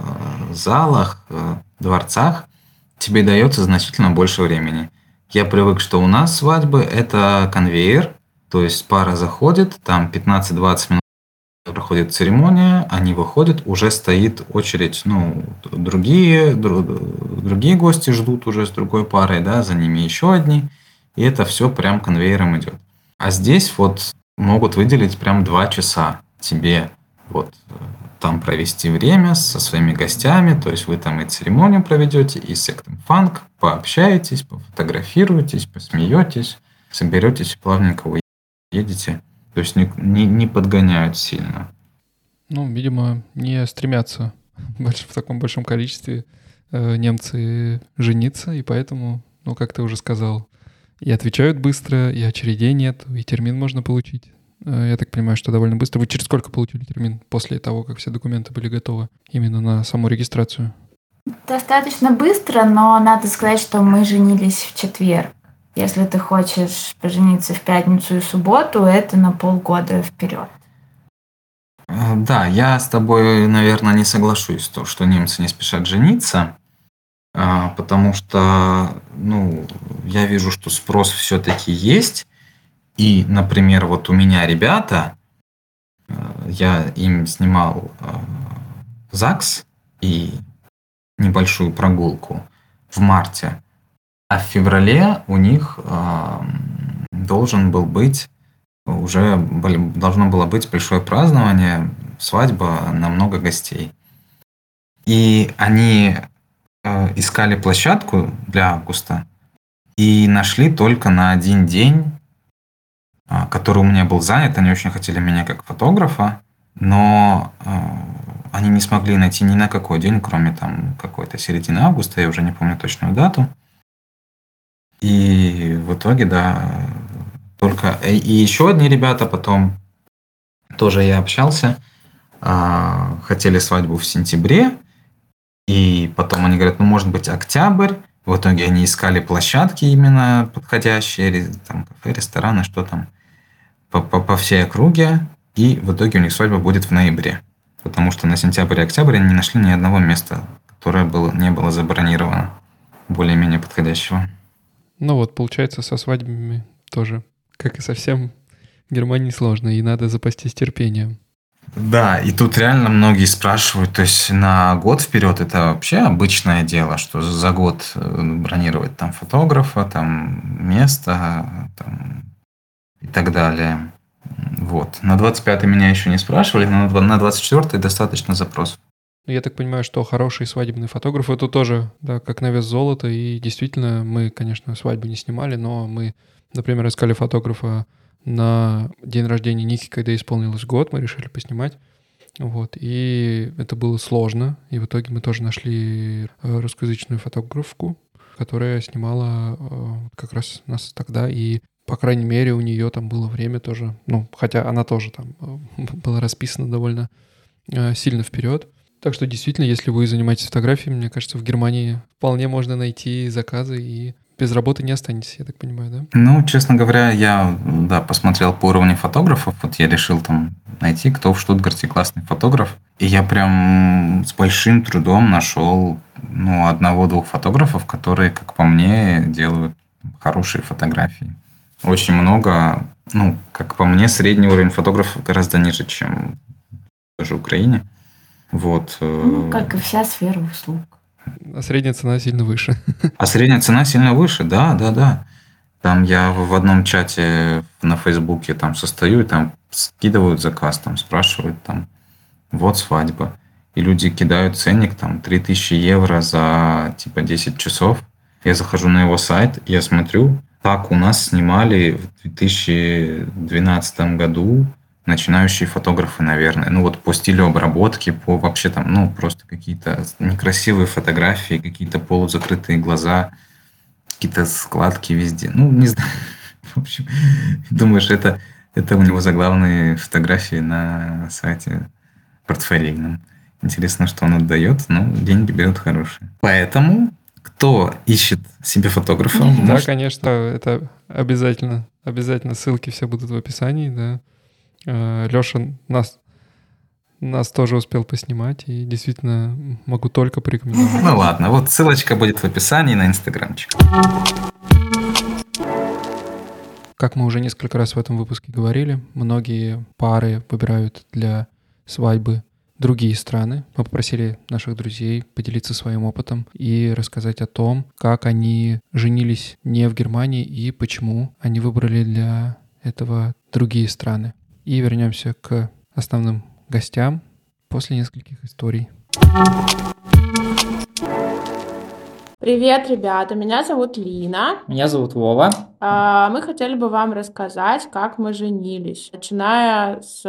залах, э, дворцах, тебе дается значительно больше времени. Я привык, что у нас свадьбы – это конвейер, то есть пара заходит, там 15-20 минут проходит церемония, они выходят, уже стоит очередь, ну, другие, другие гости ждут уже с другой парой, да, за ними еще одни, и это все прям конвейером идет. А здесь вот могут выделить прям два часа тебе вот там провести время со своими гостями, то есть вы там и церемонию проведете, и сектом фанк, пообщаетесь, пофотографируетесь, посмеетесь, соберетесь и плавненько уедете. То есть не, не, не подгоняют сильно. Ну, видимо, не стремятся в таком большом количестве э, немцы жениться, и поэтому, ну, как ты уже сказал, и отвечают быстро, и очередей нет, и термин можно получить. Э, я так понимаю, что довольно быстро. Вы через сколько получили термин после того, как все документы были готовы именно на саму регистрацию? Достаточно быстро, но надо сказать, что мы женились в четверг. Если ты хочешь пожениться в пятницу и субботу, это на полгода вперед. Э, да, я с тобой, наверное, не соглашусь, то, что немцы не спешат жениться, а, потому что, ну, я вижу, что спрос все-таки есть, и, например, вот у меня ребята, э, я им снимал э, ЗАГС и небольшую прогулку в марте, а в феврале у них должен был быть уже должно было быть большое празднование, свадьба на много гостей. И они э, искали площадку для августа и нашли только на один день, э, который у меня был занят. Они очень хотели меня как фотографа, но э, они не смогли найти ни на какой день, кроме там какой-то середины августа, я уже не помню точную дату. И в итоге, да, только и еще одни ребята потом тоже я общался, а, хотели свадьбу в сентябре, и потом они говорят, ну может быть октябрь. В итоге они искали площадки именно подходящие, там кафе, рестораны, что там, по, по, по всей округе. И в итоге у них свадьба будет в ноябре. Потому что на сентябрь и октябрь они не нашли ни одного места, которое было, не было забронировано более-менее подходящего. Ну вот, получается, со свадьбами тоже как и совсем в Германии сложно, и надо запастись терпением. Да, и тут реально многие спрашивают, то есть на год вперед это вообще обычное дело, что за год э, бронировать там фотографа, там место там, и так далее. Вот. На 25 меня еще не спрашивали, но на 24 достаточно запросов. Я так понимаю, что хороший свадебный фотограф это тоже, да, как на вес золота. И действительно, мы, конечно, свадьбу не снимали, но мы Например, искали фотографа на день рождения Ники, когда исполнилось год, мы решили поснимать. Вот, и это было сложно, и в итоге мы тоже нашли э, русскоязычную фотографку, которая снимала э, как раз нас тогда, и, по крайней мере, у нее там было время тоже, ну, хотя она тоже там э, была расписана довольно сильно вперед. Так что действительно, если вы занимаетесь фотографией, мне кажется, в Германии вполне можно найти заказы и без работы не останетесь, я так понимаю, да? Ну, честно говоря, я, да, посмотрел по уровню фотографов, вот я решил там найти, кто в Штутгарте классный фотограф, и я прям с большим трудом нашел, ну, одного-двух фотографов, которые, как по мне, делают хорошие фотографии. Очень много, ну, как по мне, средний уровень фотографов гораздо ниже, чем даже в Украине. Вот. Э, ну, как и вся сфера услуг. А средняя цена сильно выше. А средняя цена сильно выше, да, да, да. Там я в одном чате на Фейсбуке там состою, и там скидывают заказ, там спрашивают, там, вот свадьба. И люди кидают ценник, там, 3000 евро за, типа, 10 часов. Я захожу на его сайт, я смотрю, так у нас снимали в 2012 году начинающие фотографы, наверное. Ну вот по стилю обработки, по вообще там, ну просто какие-то некрасивые фотографии, какие-то полузакрытые глаза, какие-то складки везде. Ну, не знаю. В общем, думаешь, это, это у него заглавные фотографии на сайте портфолийном. Интересно, что он отдает, но деньги берут хорошие. Поэтому, кто ищет себе фотографа... Да, может... конечно, это обязательно. Обязательно ссылки все будут в описании, да. Э, Леша нас, нас тоже успел поснимать, и действительно могу только порекомендовать. Ну ладно, вот ссылочка будет в описании на инстаграмчик. Как мы уже несколько раз в этом выпуске говорили, многие пары выбирают для свадьбы другие страны. Мы попросили наших друзей поделиться своим опытом и рассказать о том, как они женились не в Германии и почему они выбрали для этого другие страны и вернемся к основным гостям после нескольких историй. Привет, ребята, меня зовут Лина. Меня зовут Вова. А, мы хотели бы вам рассказать, как мы женились, начиная с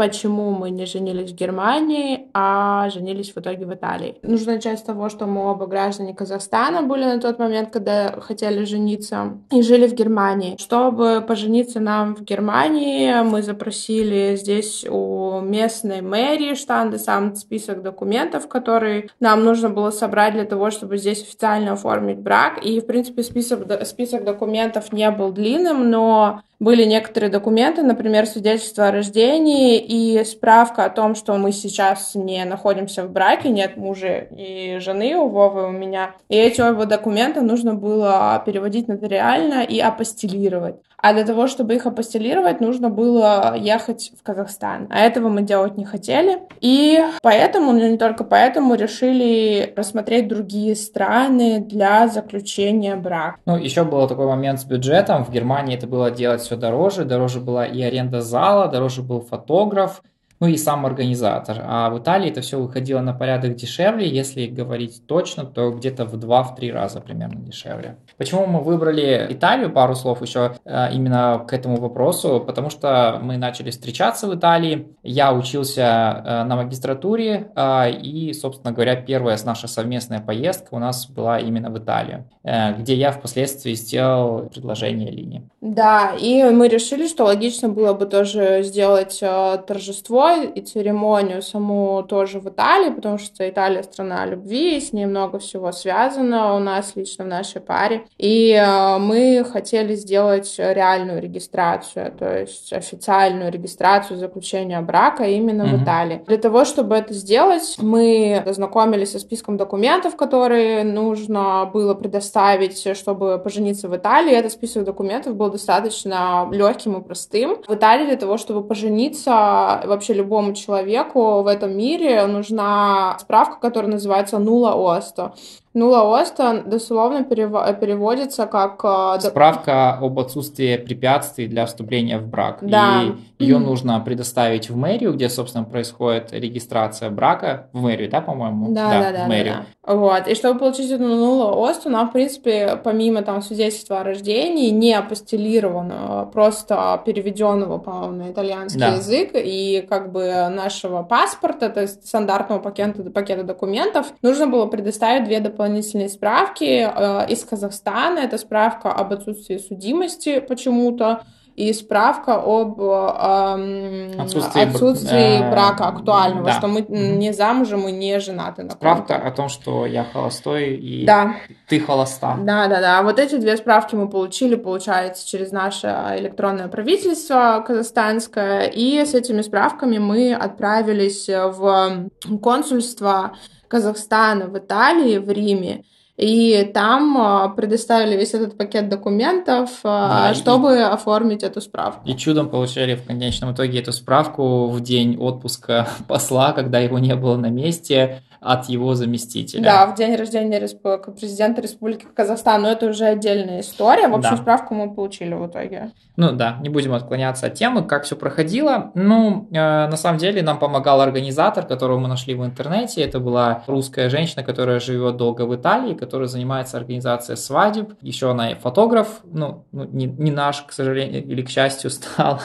почему мы не женились в Германии, а женились в итоге в Италии. Нужно начать с того, что мы оба граждане Казахстана были на тот момент, когда хотели жениться, и жили в Германии. Чтобы пожениться нам в Германии, мы запросили здесь у местной мэрии штанды сам список документов, которые нам нужно было собрать для того, чтобы здесь официально оформить брак. И, в принципе, список, список документов не был длинным, но были некоторые документы, например, свидетельство о рождении и справка о том, что мы сейчас не находимся в браке, нет мужа и жены у Вовы у меня. И эти оба документа нужно было переводить нотариально и апостелировать. А для того, чтобы их апостелировать, нужно было ехать в Казахстан. А этого мы делать не хотели. И поэтому, но не только поэтому, решили рассмотреть другие страны для заключения брака. Ну, еще был такой момент с бюджетом. В Германии это было делать все дороже. Дороже была и аренда зала, дороже был фотограф, ну и сам организатор. А в Италии это все выходило на порядок дешевле, если говорить точно, то где-то в 2-3 раза примерно дешевле. Почему мы выбрали Италию, пару слов еще э, именно к этому вопросу, потому что мы начали встречаться в Италии, я учился э, на магистратуре, э, и, собственно говоря, первая наша совместная поездка у нас была именно в Италию, где я впоследствии сделал предложение Лине. Да, и мы решили, что логично было бы тоже сделать торжество и церемонию саму тоже в Италии, потому что Италия страна любви, и с ней много всего связано у нас лично в нашей паре. И э, мы хотели сделать реальную регистрацию, то есть официальную регистрацию заключения брака именно mm-hmm. в Италии. Для того, чтобы это сделать, мы ознакомились со списком документов, которые нужно было предоставить, чтобы пожениться в Италии. Этот список документов был достаточно легким и простым. В Италии для того, чтобы пожениться, вообще любому человеку в этом мире нужна справка, которая называется «нула осто». Нула оста дословно переводится как... Э, Справка об отсутствии препятствий для вступления в брак. Да. И ее нужно предоставить в мэрию, где, собственно, происходит регистрация брака. В мэрию, да, по-моему? Да, да, да. В мэрию. Да, да. Вот. И чтобы получить эту нулу осту, нам, в принципе, помимо там свидетельства о рождении, не апостелированного, просто переведенного, по-моему, на итальянский да. язык, и как бы нашего паспорта, то есть стандартного пакета, пакета документов, нужно было предоставить две дополнительные дополнительные справки э, из Казахстана. Это справка об отсутствии судимости почему-то и справка об э, отсутствии, отсутствии э, брака актуального, да. что мы не замужем и не женаты. На справка о том, что я холостой и да. ты холоста. Да, да, да. Вот эти две справки мы получили, получается, через наше электронное правительство казахстанское, и с этими справками мы отправились в консульство Казахстана в Италии, в Риме. И там а, предоставили весь этот пакет документов, а, да, чтобы и, оформить эту справку. И чудом получили в конечном итоге эту справку в день отпуска посла, когда его не было на месте от его заместителя. Да, в день рождения республики, президента Республики Казахстан, но это уже отдельная история. В общем, да. справку мы получили в итоге. Ну да, не будем отклоняться от темы, как все проходило. Ну, э, на самом деле нам помогал организатор, которого мы нашли в интернете. Это была русская женщина, которая живет долго в Италии, которая занимается организацией свадеб. Еще она и фотограф, ну, ну не, не наш, к сожалению, или к счастью, стал.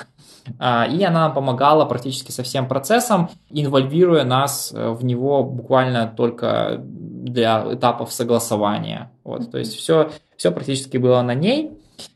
А, и она помогала практически со всем процессом, инвольвируя нас э, в него буквально только для этапов согласования. Вот, то есть все, все практически было на ней.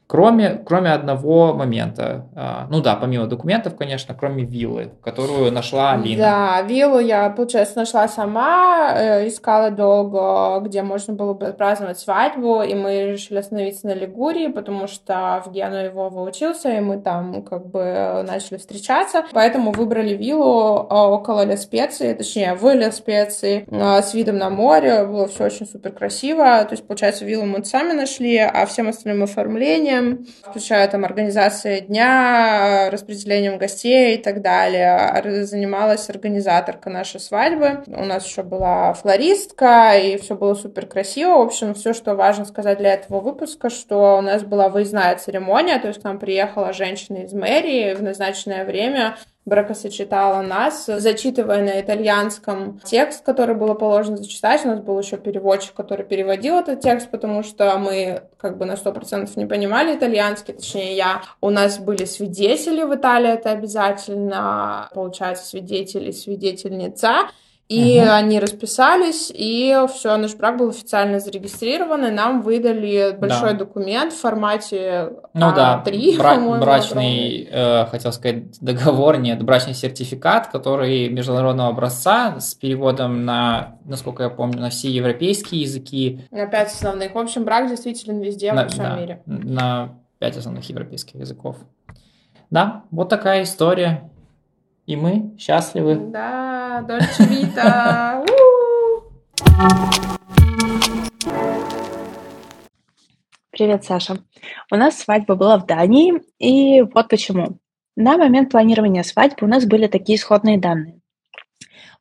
Кроме, кроме одного момента. А, ну да, помимо документов, конечно, кроме виллы, которую нашла Алина. Да, виллу я, получается, нашла сама, э, искала долго, где можно было бы праздновать свадьбу, и мы решили остановиться на Лигурии, потому что в Гену Вова учился, и мы там как бы начали встречаться. Поэтому выбрали виллу э, около Ля Специи, точнее, в Ля Специи, э, с видом на море. Было все очень супер красиво. То есть, получается, виллу мы сами нашли, а всем остальным оформлением распределением, включая там организация дня, распределением гостей и так далее. Занималась организаторка нашей свадьбы. У нас еще была флористка, и все было супер красиво. В общем, все, что важно сказать для этого выпуска, что у нас была выездная церемония, то есть к нам приехала женщина из мэрии в назначенное время бракосочетала нас, зачитывая на итальянском текст, который было положено зачитать. У нас был еще переводчик, который переводил этот текст, потому что мы как бы на сто процентов не понимали итальянский, точнее я. У нас были свидетели в Италии, это обязательно, получается, свидетели, свидетельница. И угу. они расписались, и все, наш брак был официально зарегистрирован, и нам выдали большой да. документ в формате ну, А3, да. Бра- брачный, э, хотел сказать, договор, нет, брачный сертификат, который международного образца с переводом на, насколько я помню, на все европейские языки. На пять основных. В общем, брак действительно везде, на, во всем да, мире. На пять основных европейских языков. Да, вот такая история. И мы счастливы. Да, Дольче Вита. Привет, Саша. У нас свадьба была в Дании, и вот почему. На момент планирования свадьбы у нас были такие исходные данные.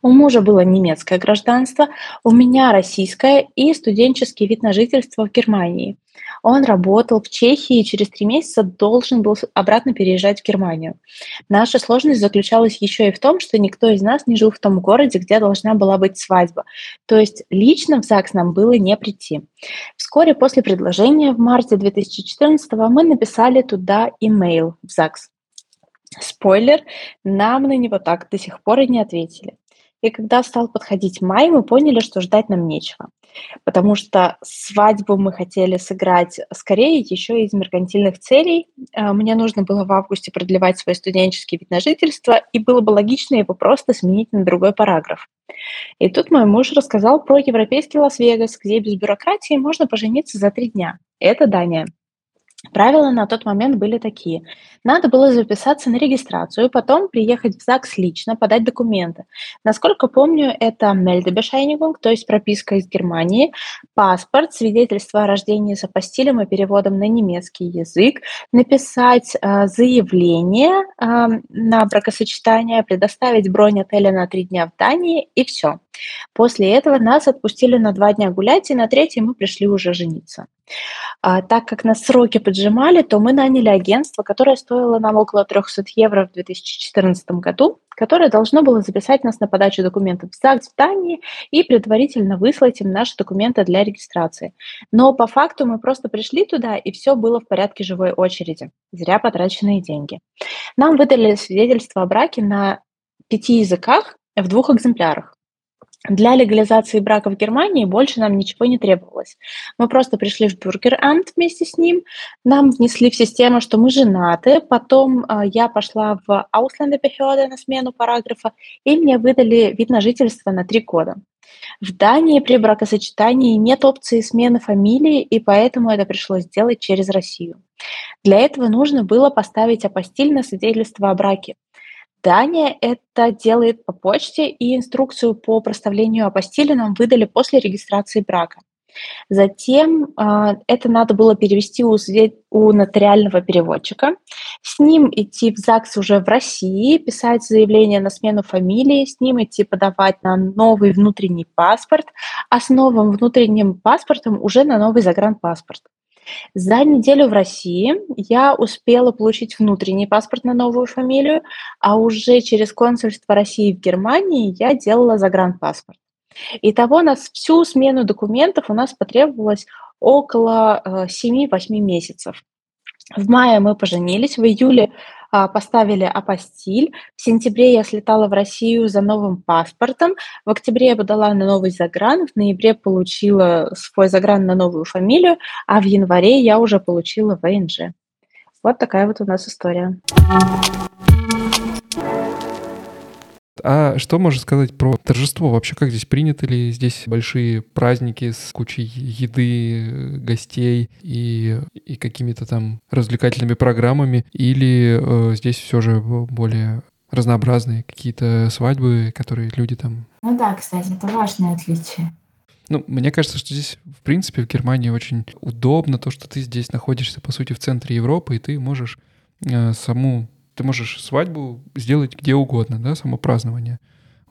У мужа было немецкое гражданство, у меня российское и студенческий вид на жительство в Германии. Он работал в Чехии и через три месяца должен был обратно переезжать в Германию. Наша сложность заключалась еще и в том, что никто из нас не жил в том городе, где должна была быть свадьба. То есть лично в ЗАГС нам было не прийти. Вскоре после предложения в марте 2014 мы написали туда имейл в ЗАГС. Спойлер, нам на него так до сих пор и не ответили. И когда стал подходить май, мы поняли, что ждать нам нечего. Потому что свадьбу мы хотели сыграть скорее еще из меркантильных целей. А, мне нужно было в августе продлевать свой студенческий вид на жительство, и было бы логично его просто сменить на другой параграф. И тут мой муж рассказал про европейский Лас-Вегас, где без бюрократии можно пожениться за три дня. Это Дания. Правила на тот момент были такие. Надо было записаться на регистрацию, потом приехать в ЗАГС лично, подать документы. Насколько помню, это Meldebesheiниgung, то есть прописка из Германии, паспорт, свидетельство о рождении с апостилем и переводом на немецкий язык, написать э, заявление э, на бракосочетание, предоставить бронь отеля на три дня в Дании и все. После этого нас отпустили на два дня гулять, и на третий мы пришли уже жениться. А, так как нас сроки поджимали, то мы наняли агентство, которое стоило нам около 300 евро в 2014 году, которое должно было записать нас на подачу документов в ЗАГС в Дании и предварительно выслать им наши документы для регистрации. Но по факту мы просто пришли туда, и все было в порядке живой очереди. Зря потраченные деньги. Нам выдали свидетельство о браке на пяти языках в двух экземплярах. Для легализации брака в Германии больше нам ничего не требовалось. Мы просто пришли в Бюргерамт вместе с ним, нам внесли в систему, что мы женаты, потом э, я пошла в Ausländerbehörde на смену параграфа, и мне выдали вид на жительство на три года. В Дании при бракосочетании нет опции смены фамилии, и поэтому это пришлось сделать через Россию. Для этого нужно было поставить апостиль на свидетельство о браке. Дания это делает по почте, и инструкцию по проставлению апостили нам выдали после регистрации брака. Затем э, это надо было перевести у, у нотариального переводчика. С ним идти в ЗАГС уже в России, писать заявление на смену фамилии, с ним идти подавать на новый внутренний паспорт, а с новым внутренним паспортом уже на новый загранпаспорт. За неделю в России я успела получить внутренний паспорт на новую фамилию, а уже через консульство России в Германии я делала загранпаспорт. Итого на всю смену документов у нас потребовалось около 7-8 э, месяцев. В мае мы поженились, в июле поставили апостиль. В сентябре я слетала в Россию за новым паспортом. В октябре я подала на новый загран. В ноябре получила свой загран на новую фамилию. А в январе я уже получила ВНЖ. Вот такая вот у нас история. А что можно сказать про торжество? Вообще, как здесь принято ли здесь большие праздники с кучей еды, гостей и, и какими-то там развлекательными программами? Или э, здесь все же более разнообразные какие-то свадьбы, которые люди там... Ну да, кстати, это важное отличие. Ну, мне кажется, что здесь, в принципе, в Германии очень удобно то, что ты здесь находишься, по сути, в центре Европы, и ты можешь э, саму ты можешь свадьбу сделать где угодно, да, само празднование.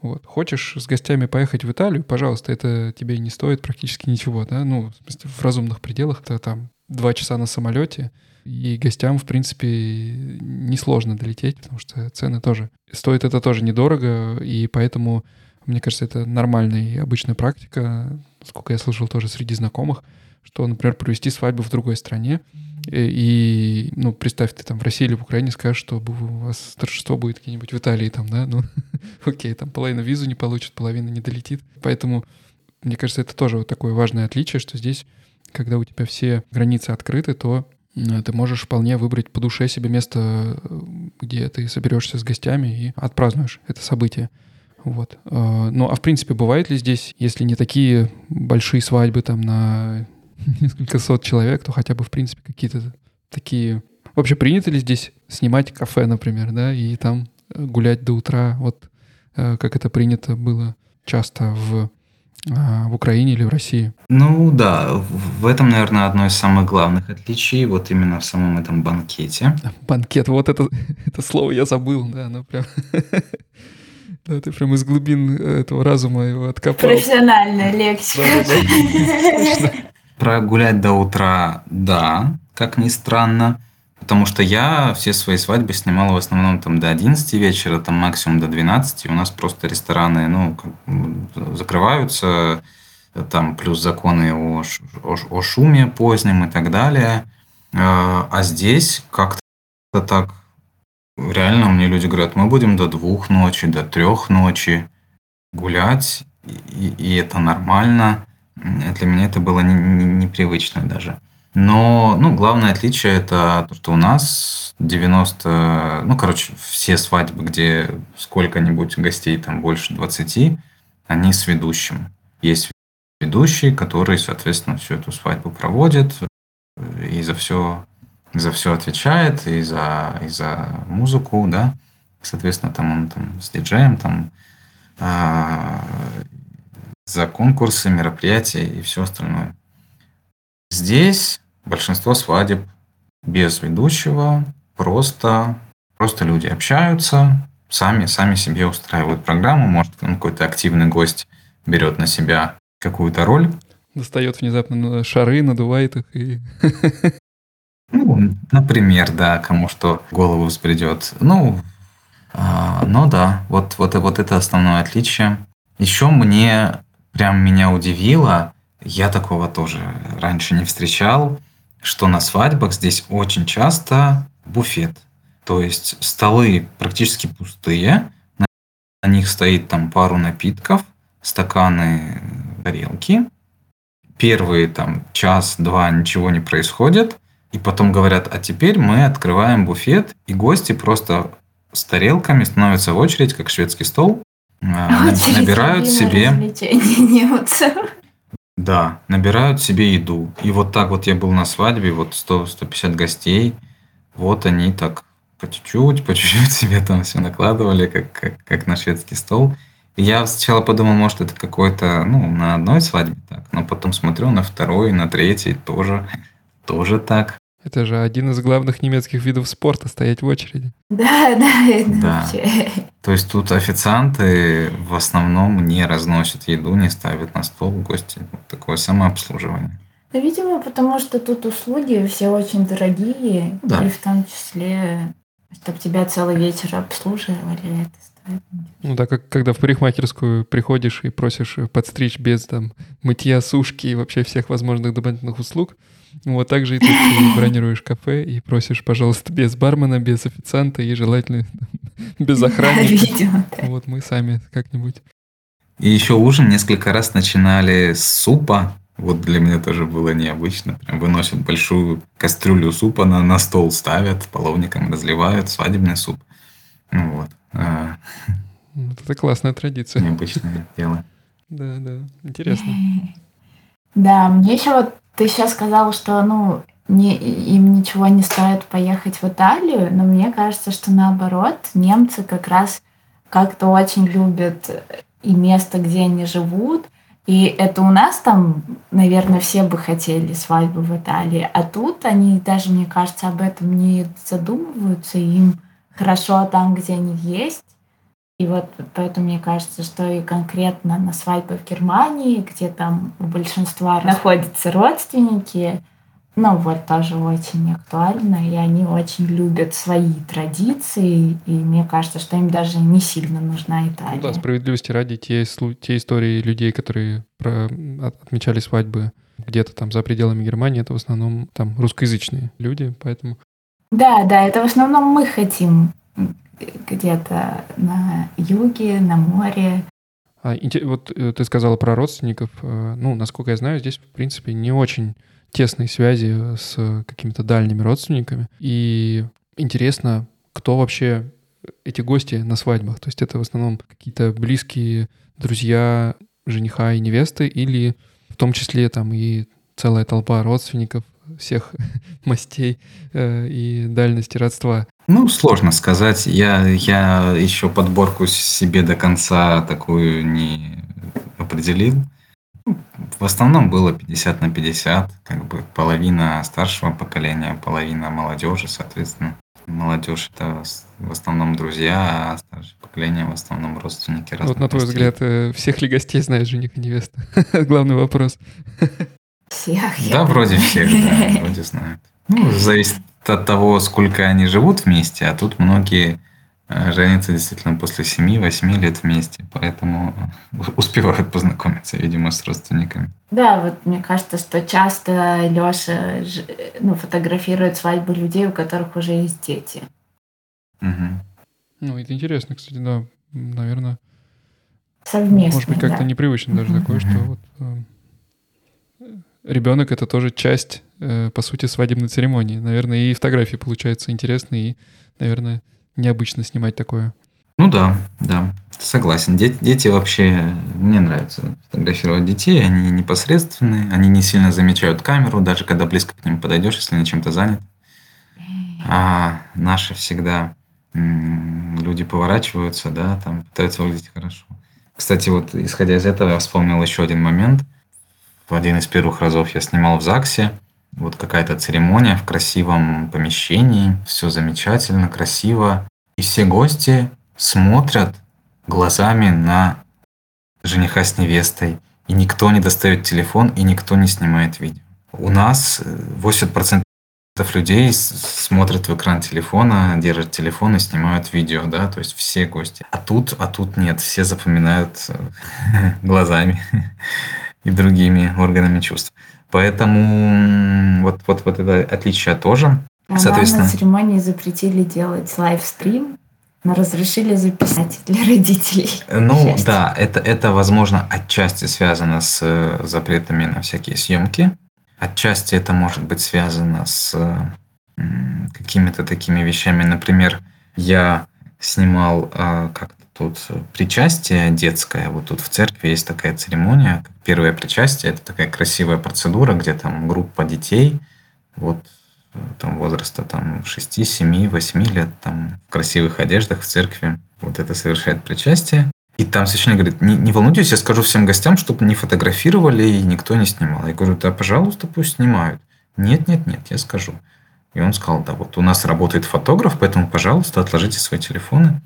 Вот. Хочешь с гостями поехать в Италию, пожалуйста, это тебе не стоит практически ничего, да, ну, в, смысле, в разумных пределах, это там два часа на самолете, и гостям, в принципе, несложно долететь, потому что цены тоже... Стоит это тоже недорого, и поэтому, мне кажется, это нормальная и обычная практика, сколько я слышал тоже среди знакомых, что, например, провести свадьбу в другой стране, и, ну, представь, ты там в России или в Украине скажешь, что у вас торжество будет где-нибудь в Италии, там, да, ну, окей, там половина визу не получит, половина не долетит. Поэтому, мне кажется, это тоже вот такое важное отличие, что здесь, когда у тебя все границы открыты, то ты можешь вполне выбрать по душе себе место, где ты соберешься с гостями и отпразднуешь это событие. Вот. А, ну, а в принципе, бывает ли здесь, если не такие большие свадьбы там на несколько сот человек, то хотя бы, в принципе, какие-то такие... Вообще принято ли здесь снимать кафе, например, да, и там э, гулять до утра, вот э, как это принято было часто в а, в Украине или в России? Ну да, в этом, наверное, одно из самых главных отличий, вот именно в самом этом банкете. Банкет, вот это, это слово я забыл, да, ну прям... Да, ты прям из глубин э, этого разума его откопал. Профессиональная лексика. Прогулять до утра, да, как ни странно. Потому что я все свои свадьбы снимал в основном там до 11 вечера, там максимум до 12. У нас просто рестораны ну, закрываются, там плюс законы о, о, о шуме позднем и так далее. А, а здесь как-то так реально мне люди говорят, мы будем до двух ночи, до трех ночи гулять, и, и это нормально. Для меня это было непривычно даже. Но, ну, главное отличие это то, что у нас 90, ну, короче, все свадьбы, где сколько-нибудь гостей, там больше 20, они с ведущим. Есть ведущий, который, соответственно, всю эту свадьбу проводит и за все, за все отвечает, и за, и за музыку, да. Соответственно, там он там с диджеем, там а, за конкурсы, мероприятия и все остальное. Здесь большинство свадеб без ведущего, просто, просто люди общаются, сами, сами себе устраивают программу, может, какой-то активный гость берет на себя какую-то роль. Достает внезапно шары, надувает их и... Ну, например, да, кому что голову взбредет. Ну, а, ну да, вот, вот, вот это основное отличие. Еще мне прям меня удивило, я такого тоже раньше не встречал, что на свадьбах здесь очень часто буфет. То есть столы практически пустые, на них стоит там пару напитков, стаканы, тарелки. Первые там час-два ничего не происходит, и потом говорят, а теперь мы открываем буфет, и гости просто с тарелками становятся в очередь, как шведский стол, а, набирают себе... Да, набирают себе еду. И вот так вот я был на свадьбе, вот 100-150 гостей. Вот они так по чуть-чуть, по чуть-чуть себе там все накладывали, как, как, как на шведский стол. И я сначала подумал, может, это какой-то, ну, на одной свадьбе так. Но потом смотрю на второй, на третьей тоже, тоже так. Это же один из главных немецких видов спорта, стоять в очереди. Да, да, это да. вообще. То есть тут официанты в основном не разносят еду, не ставят на стол гости. Вот такое самообслуживание. Да, видимо, потому что тут услуги все очень дорогие, да. и в том числе, чтобы тебя целый вечер обслуживали, это стоит. Ну да, как когда в парикмахерскую приходишь и просишь подстричь без там мытья, сушки и вообще всех возможных дополнительных услуг, вот так же и ты бронируешь кафе и просишь, пожалуйста, без бармена, без официанта и желательно без охранника. Вот мы сами как-нибудь. И еще ужин несколько раз начинали с супа. Вот для меня тоже было необычно. Прям выносят большую кастрюлю супа на, на стол, ставят, половником разливают свадебный суп. Ну вот. А, это классная традиция. Необычное дело. Да, да, интересно. Да, мне еще вот ты сейчас сказал, что ну, не, им ничего не стоит поехать в Италию, но мне кажется, что наоборот, немцы как раз как-то очень любят и место, где они живут. И это у нас там, наверное, все бы хотели свадьбу в Италии, а тут они даже, мне кажется, об этом не задумываются, им хорошо там, где они есть. И вот поэтому мне кажется, что и конкретно на свадьбе в Германии, где там у большинства находятся родственники, ну вот тоже очень актуально, и они очень любят свои традиции, и мне кажется, что им даже не сильно нужна Италия. Ну да, справедливости ради, те, те истории людей, которые про, отмечали свадьбы где-то там за пределами Германии, это в основном там русскоязычные люди, поэтому... Да, да, это в основном мы хотим где-то на юге, на море. А, вот э, ты сказала про родственников. Э, ну, насколько я знаю, здесь, в принципе, не очень тесные связи с какими-то дальними родственниками. И интересно, кто вообще эти гости на свадьбах? То есть это в основном какие-то близкие друзья жениха и невесты или в том числе там и целая толпа родственников всех мастей э, и дальности родства. Ну, сложно сказать. Я, я еще подборку себе до конца такую не определил. В основном было 50 на 50, как бы половина старшего поколения, половина молодежи, соответственно. Молодежь это в основном друзья, а старшее поколение в основном родственники. Вот на твой гостей. взгляд, э, всех ли гостей знает жених и невеста? Главный вопрос. Всех. Да, вроде всех, да, вроде знают. Ну, зависит от того, сколько они живут вместе, а тут многие э, женятся действительно после 7-8 лет вместе, поэтому успевают познакомиться, видимо, с родственниками. Да, вот мне кажется, что часто Леша ну, фотографирует свадьбы людей, у которых уже есть дети. Угу. Ну, это интересно, кстати, да, наверное. Совместно, Может быть, как-то да. непривычно даже угу. такое, что вот э, ребенок — это тоже часть, э, по сути, свадебной церемонии. Наверное, и фотографии получаются интересные, и, наверное, необычно снимать такое. Ну да, да, согласен. Дети, дети вообще, мне нравится фотографировать детей, они непосредственные, они не сильно замечают камеру, даже когда близко к ним подойдешь, если они чем-то заняты. А наши всегда люди поворачиваются, да, там пытаются выглядеть хорошо. Кстати, вот исходя из этого, я вспомнил еще один момент – в один из первых разов я снимал в ЗАГСе. Вот какая-то церемония в красивом помещении. Все замечательно, красиво. И все гости смотрят глазами на жениха с невестой. И никто не достает телефон, и никто не снимает видео. У нас 80% людей смотрят в экран телефона, держат телефон и снимают видео, да, то есть все гости. А тут, а тут нет, все запоминают глазами и другими органами чувств. Поэтому вот, вот, вот это отличие тоже. А Соответственно, нам на церемонии запретили делать лайвстрим, но разрешили записать для родителей. Ну да, это, это возможно отчасти связано с э, запретами на всякие съемки. Отчасти это может быть связано с какими-то такими вещами. Например, я снимал как Тут причастие детское, вот тут в церкви есть такая церемония, первое причастие, это такая красивая процедура, где там группа детей, вот там возраста там 6, 7, 8 лет, там в красивых одеждах в церкви, вот это совершает причастие. И там священник говорит, не, не волнуйтесь, я скажу всем гостям, чтобы не фотографировали и никто не снимал. Я говорю, да, пожалуйста, пусть снимают. Нет, нет, нет, я скажу. И он сказал, да, вот у нас работает фотограф, поэтому, пожалуйста, отложите свои телефоны.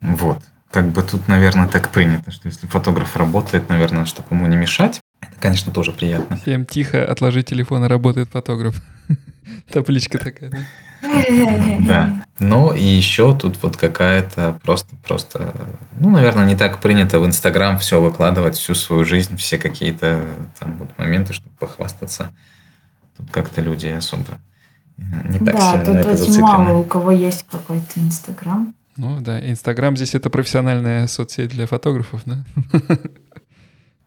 Вот как бы тут, наверное, так принято, что если фотограф работает, наверное, чтобы ему не мешать, это, конечно, тоже приятно. Всем тихо, отложи телефон, работает фотограф. Табличка такая, да? Да. Ну и еще тут вот какая-то просто, просто, ну, наверное, не так принято в Инстаграм все выкладывать, всю свою жизнь, все какие-то там вот моменты, чтобы похвастаться. Тут как-то люди особо не так да, сильно тут на это очень мало у кого есть какой-то Инстаграм. Ну да, Инстаграм здесь это профессиональная соцсеть для фотографов, да?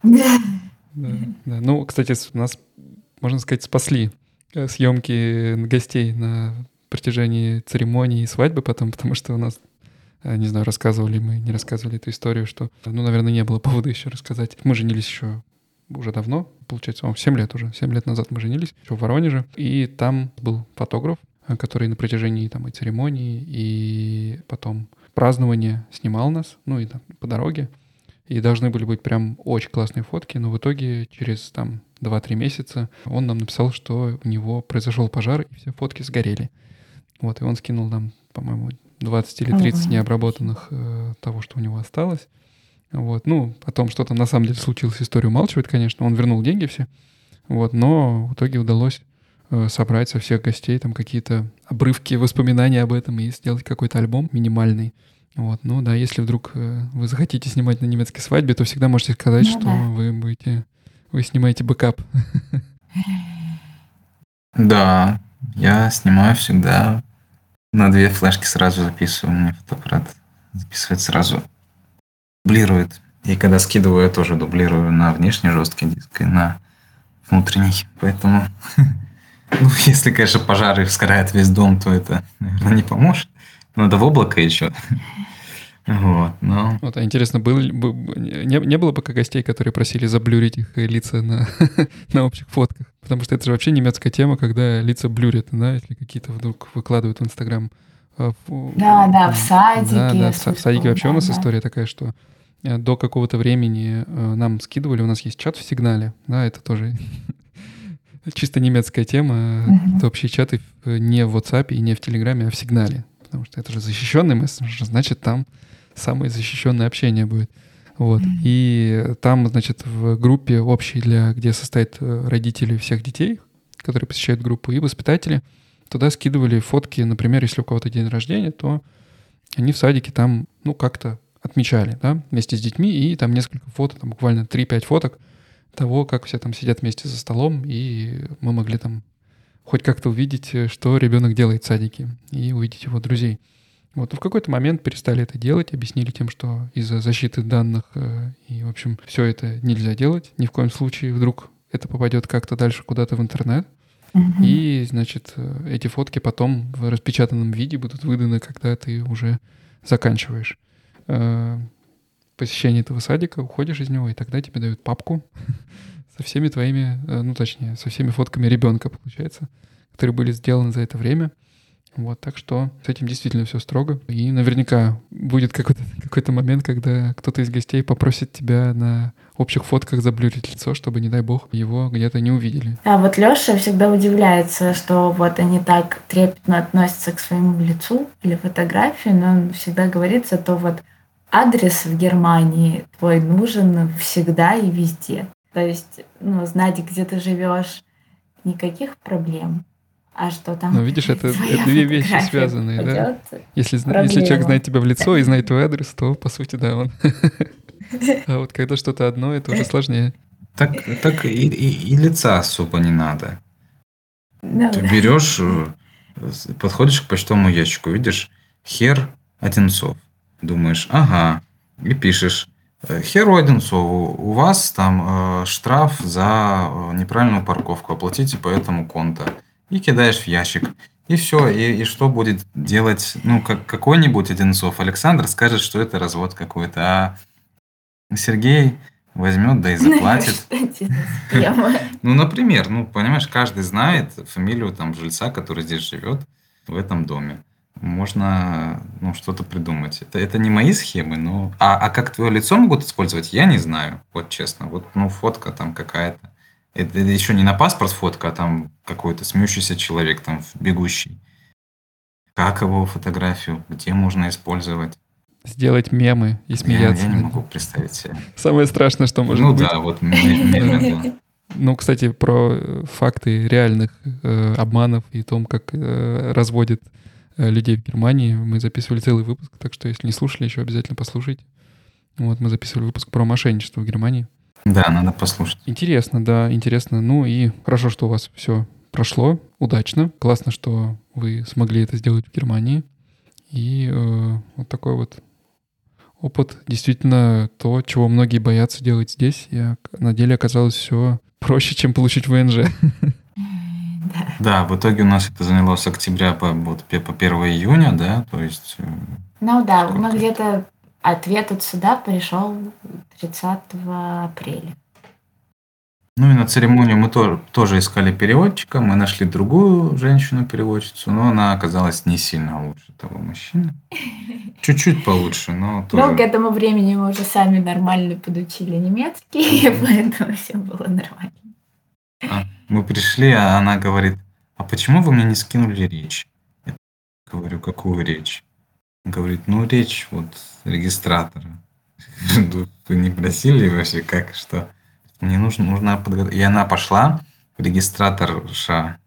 Да. Да. Ну, кстати, нас, можно сказать, спасли э, съемки гостей на протяжении церемонии и свадьбы потом, потому что у нас, э, не знаю, рассказывали мы, не рассказывали эту историю, что, ну, наверное, не было повода еще рассказать. Мы женились еще уже давно, получается, 7 лет уже, 7 лет назад мы женились, еще в Воронеже, и там был фотограф, который на протяжении там и церемонии, и потом празднования снимал нас, ну и там, по дороге. И должны были быть прям очень классные фотки, но в итоге через там 2-3 месяца он нам написал, что у него произошел пожар, и все фотки сгорели. Вот, и он скинул нам, по-моему, 20 или 30 необработанных э, того, что у него осталось. Вот, ну, о том, что там на самом деле случилось, история умалчивает, конечно. Он вернул деньги все. Вот, но в итоге удалось э, собрать со всех гостей там какие-то обрывки воспоминаний об этом и сделать какой-то альбом минимальный. Вот, ну да, если вдруг э, вы захотите снимать на немецкой свадьбе, то всегда можете сказать, ну, что да. вы будете, вы снимаете бэкап. Да, я снимаю всегда на две флешки сразу записываю. У меня фотоаппарат записывает сразу, дублирует. И когда скидываю, я тоже дублирую на внешний жесткий диск и на внутренний. Поэтому, ну, если, конечно, пожары сгорает весь дом, то это, наверное, не поможет. Надо в облако еще. Вот, но... Вот, а интересно, был, не, не было пока гостей, которые просили заблюрить их лица на, на общих фотках? Потому что это же вообще немецкая тема, когда лица блюрят, да, если какие-то вдруг выкладывают в Инстаграм. А, да, да, в садике. Да, да, в, в садике вообще да, у нас да. история такая, что э, до какого-то времени э, нам скидывали, у нас есть чат в сигнале, да, это тоже чисто немецкая тема, это общие чаты не в WhatsApp и не в Телеграме, а в сигнале, потому что это же защищенный мессенджер, значит, там самое защищенное общение будет. Вот. Mm-hmm. И там, значит, в группе общей, для, где состоят э, родители всех детей, которые посещают группу, и воспитатели, туда скидывали фотки, например, если у кого-то день рождения, то они в садике там, ну, как-то отмечали, да, вместе с детьми, и там несколько фото, там буквально 3-5 фоток того, как все там сидят вместе за столом, и мы могли там хоть как-то увидеть, э, что ребенок делает в садике, и увидеть его друзей. Вот в какой-то момент перестали это делать, объяснили тем, что из-за защиты данных э, и, в общем, все это нельзя делать. Ни в коем случае вдруг это попадет как-то дальше куда-то в интернет. Mm-hmm. И, значит, э, эти фотки потом в распечатанном виде будут выданы, когда ты уже заканчиваешь э, посещение этого садика, уходишь из него, и тогда тебе дают папку со всеми твоими, э, ну, точнее, со всеми фотками ребенка, получается, которые были сделаны за это время. Вот, так что с этим действительно все строго. И наверняка будет какой-то какой момент, когда кто-то из гостей попросит тебя на общих фотках заблюрить лицо, чтобы, не дай бог, его где-то не увидели. А вот Лёша всегда удивляется, что вот они так трепетно относятся к своему лицу или фотографии, но он всегда говорит, то вот адрес в Германии твой нужен всегда и везде. То есть, ну, знать, где ты живешь, никаких проблем а что там? Ну, видишь, это, две вещи связанные, да? Если, если человек знает тебя в лицо и знает твой адрес, то, по сути, да, он. А вот когда что-то одно, это уже сложнее. Так, так и, и, и лица особо не надо. Ну, Ты берешь, э, подходишь к почтовому ящику, видишь Хер Одинцов. Думаешь, ага, и пишешь. «Э, Херу Одинцову, у вас там э, штраф за э, неправильную парковку, оплатите по этому конту и кидаешь в ящик. И все. И, и что будет делать, ну, как, какой-нибудь Одинцов? Александр скажет, что это развод какой-то, а Сергей возьмет, да и заплатит. Ну, например, ну, понимаешь, каждый знает фамилию там жильца, который здесь живет, в этом доме. Можно, ну, что-то придумать. Это, это не мои схемы, но... А, а как твое лицо могут использовать, я не знаю, вот честно. Вот, ну, фотка там какая-то. Это, это еще не на паспорт фотка, а там какой-то смеющийся человек, там бегущий. Как его фотографию, где можно использовать? Сделать мемы и смеяться. Я, я не могу представить себе. Самое страшное, что может ну, быть. Ну да, вот мемы, да. Ну, кстати, про э, факты реальных э, обманов и том, как э, разводят э, людей в Германии, мы записывали целый выпуск, так что если не слушали, еще обязательно послушайте. Вот мы записывали выпуск про мошенничество в Германии. Да, надо послушать. Интересно, да, интересно. Ну и хорошо, что у вас все прошло удачно. Классно, что вы смогли это сделать в Германии. И э, вот такой вот опыт. Действительно, то, чего многие боятся делать здесь, и на деле оказалось все проще, чем получить ВНЖ. Да, в итоге у нас это заняло с октября по, вот, по 1 июня, да, то есть... Э, ну да, мы где-то Ответ от суда пришел 30 апреля. Ну и на церемонию мы тоже, тоже искали переводчика. Мы нашли другую женщину-переводчицу, но она оказалась не сильно лучше того мужчины. Чуть-чуть получше, но тоже... Ну, к этому времени мы уже сами нормально подучили немецкий, поэтому все было нормально. А, мы пришли, а она говорит, а почему вы мне не скинули речь? Я говорю, какую речь? Говорит, ну речь вот регистратора. Вы не просили вообще как, что? Мне нужно, нужна подготовка. И она пошла, регистраторша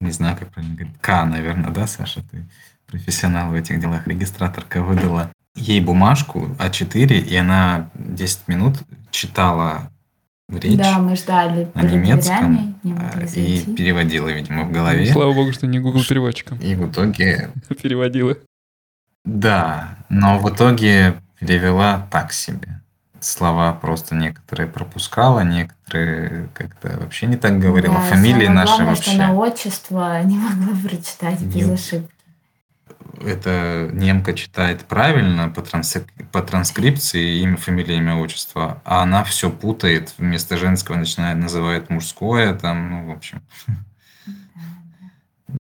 не знаю, как правильно говорить, К, наверное, да, Саша, ты профессионал в этих делах, регистраторка выдала ей бумажку А4, и она 10 минут читала речь Да, мы ждали на немецком а, могли и переводила, видимо, в Ну, голове. Слава богу, что не Google переводчиком И в итоге, переводила. да, но в итоге перевела так себе. Слова просто некоторые пропускала, некоторые как-то вообще не так говорила. Да, Фамилии самое наши главное, вообще. что на отчество не могла прочитать без Не- это немка читает правильно по, транс- по транскрипции имя, фамилия, имя, отчество, а она все путает, вместо женского начинает называть мужское, там, ну, в общем.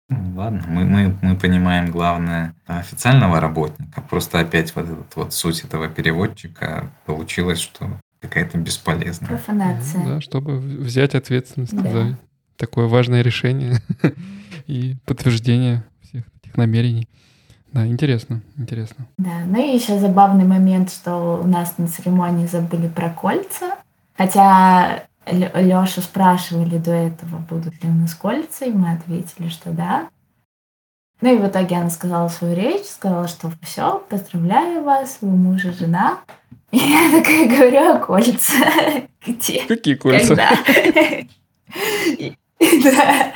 Ну, Ладно, мы, мы, мы понимаем главное официального работника. Просто опять вот этот вот суть этого переводчика получилось, что какая-то бесполезная. Профанация. Да, чтобы взять ответственность Да. за такое важное решение и подтверждение всех этих намерений. Да, интересно, интересно. Да, ну и еще забавный момент, что у нас на церемонии забыли про кольца. Хотя Лешу спрашивали до этого, будут ли у нас кольца, и мы ответили, что да. Ну и в итоге она сказала свою речь, сказала, что все, поздравляю вас, вы муж и жена. И я такая говорю, а кольца где? Какие кольца? Когда? Да.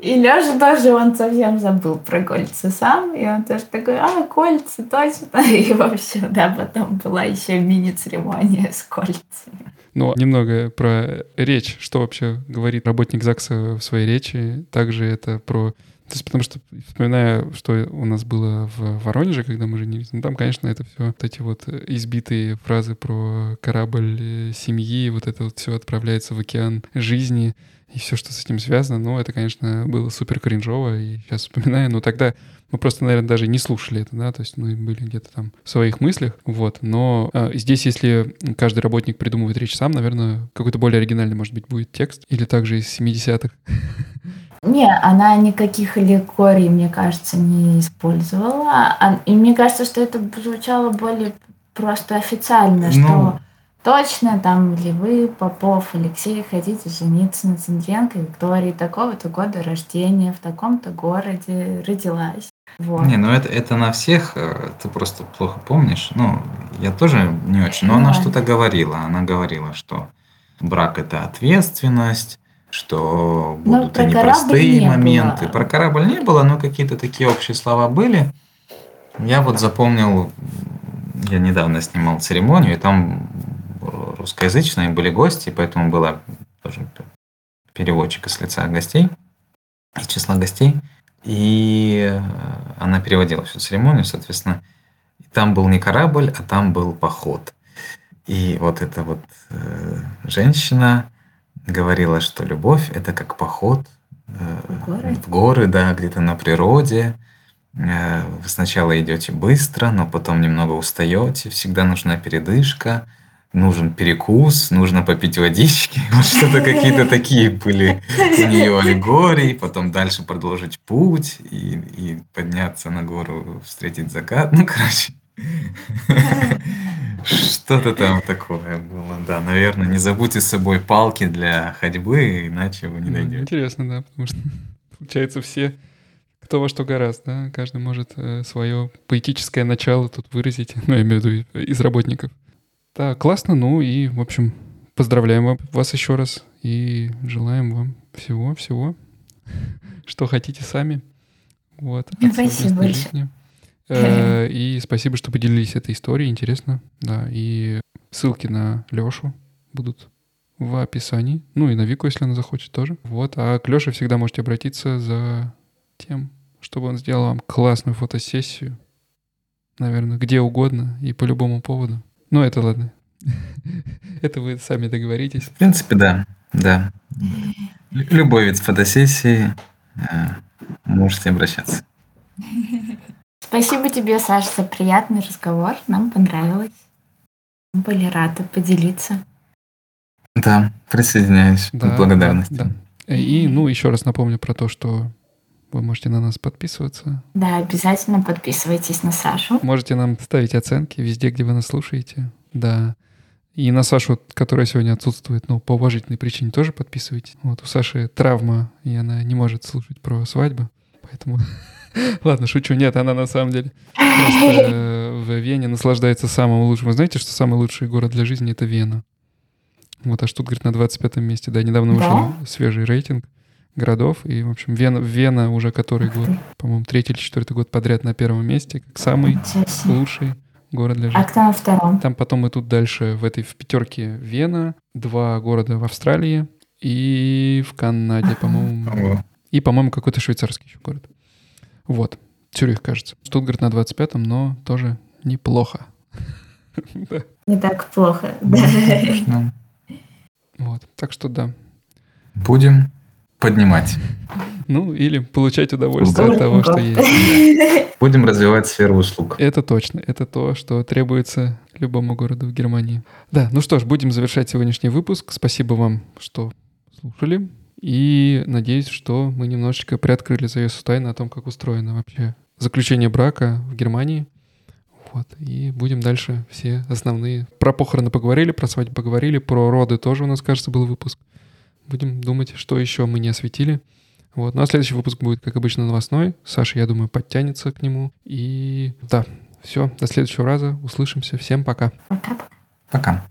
И Леша тоже, он совсем забыл про кольца сам, и он тоже такой, а, кольца, точно. И, в общем, да, потом была еще мини-церемония с кольцами. Ну, немного про речь. Что вообще говорит работник ЗАГСа в своей речи? Также это про... То есть потому что, вспоминая, что у нас было в Воронеже, когда мы женились, ну там, конечно, это все вот эти вот избитые фразы про корабль э, семьи, вот это вот все отправляется в океан жизни и все, что с этим связано, ну, это, конечно, было супер кринжово, и сейчас вспоминаю, но тогда мы просто, наверное, даже не слушали это, да, то есть мы были где-то там в своих мыслях, вот, но а, здесь, если каждый работник придумывает речь сам, наверное, какой-то более оригинальный, может быть, будет текст, или также из 70-х. Не, она никаких аллегорий, мне кажется, не использовала. А- И мне кажется, что это звучало более просто официально, Ну. что точно там ли вы, Попов, Алексей, хотите жениться на Центренко Виктории такого-то года рождения, в таком-то городе родилась. Вот. Не, ну это, это на всех, э, ты просто плохо помнишь. Ну, я тоже не очень, но Ну она что-то говорила. Она говорила, что брак это ответственность, что Ну, будут про и корабль непростые не моменты. было. Про корабль не было, но какие-то такие общие слова были. Я вот запомнил, я недавно снимал церемонию, и там русскоязычные были гости, поэтому была тоже переводчик из лица гостей, из числа гостей. И э, она переводила всю церемонию, соответственно. Там был не корабль, а там был поход. И вот эта вот э, женщина говорила, что любовь это как поход э, В горы? в горы, да, где-то на природе. Э, Вы сначала идете быстро, но потом немного устаете. Всегда нужна передышка, нужен перекус, нужно попить водички. Вот что-то какие-то такие были у нее аллегории. Потом дальше продолжить путь и, и подняться на гору, встретить закат. Ну, короче, что-то там такое было. Да, наверное, не забудьте с собой палки для ходьбы, иначе вы не дойдете. Интересно, да, потому что, получается, все кто во что гораст, да, каждый может свое поэтическое начало тут выразить, ну, я имею в виду из работников. Так, классно, ну и, в общем, поздравляем вас еще раз и желаем вам всего-всего, что хотите сами. Вот, от Спасибо большое. Э, И спасибо, что поделились этой историей, интересно. Да, и ссылки на Лешу будут в описании. Ну и на Вику, если она захочет тоже. Вот. А к Леше всегда можете обратиться за тем, чтобы он сделал вам классную фотосессию. Наверное, где угодно и по любому поводу. Ну, это ладно. Это вы сами договоритесь. В принципе, да, да. Лю- Любой вид фотосессии э, можете обращаться. Спасибо тебе, Саша, за приятный разговор. Нам понравилось. Мы были рады поделиться. Да, присоединяюсь Да, к благодарности. да, да. И, ну, еще раз напомню про то, что вы можете на нас подписываться. Да, обязательно подписывайтесь на Сашу. Можете нам ставить оценки везде, где вы нас слушаете. Да. И на Сашу, которая сегодня отсутствует, ну, по уважительной причине тоже подписывайтесь. Вот у Саши травма, и она не может слушать про свадьбу, поэтому... Ладно, шучу. Нет, она на самом деле просто э, в Вене наслаждается самым лучшим. Вы знаете, что самый лучший город для жизни — это Вена? Вот, а Штутгарт на 25 месте. Да, недавно вышел свежий рейтинг городов. И, в общем, Вена, Вена уже который год, по-моему, третий или четвертый год подряд на первом месте, как самый лучший город для А жизни. кто на втором? Там потом идут дальше в этой в пятерке Вена, два города в Австралии и в Канаде, по-моему. И, по-моему, какой-то швейцарский еще город. Вот. Цюрих, кажется. Штутгарт на 25-м, но тоже неплохо. Не так плохо. Да. конечно. Вот. Так что да. Будем поднимать. Ну, или получать удовольствие от Здорово. того, что есть. Будем развивать сферу услуг. Это точно. Это то, что требуется любому городу в Германии. Да, ну что ж, будем завершать сегодняшний выпуск. Спасибо вам, что слушали. И надеюсь, что мы немножечко приоткрыли завесу тайны о том, как устроено вообще заключение брака в Германии. Вот. И будем дальше все основные. Про похороны поговорили, про свадьбу поговорили, про роды тоже у нас, кажется, был выпуск. Будем думать, что еще мы не осветили. Вот. Ну а следующий выпуск будет, как обычно, новостной. Саша, я думаю, подтянется к нему. И да, все, до следующего раза. Услышимся. Всем пока. Пока. Пока.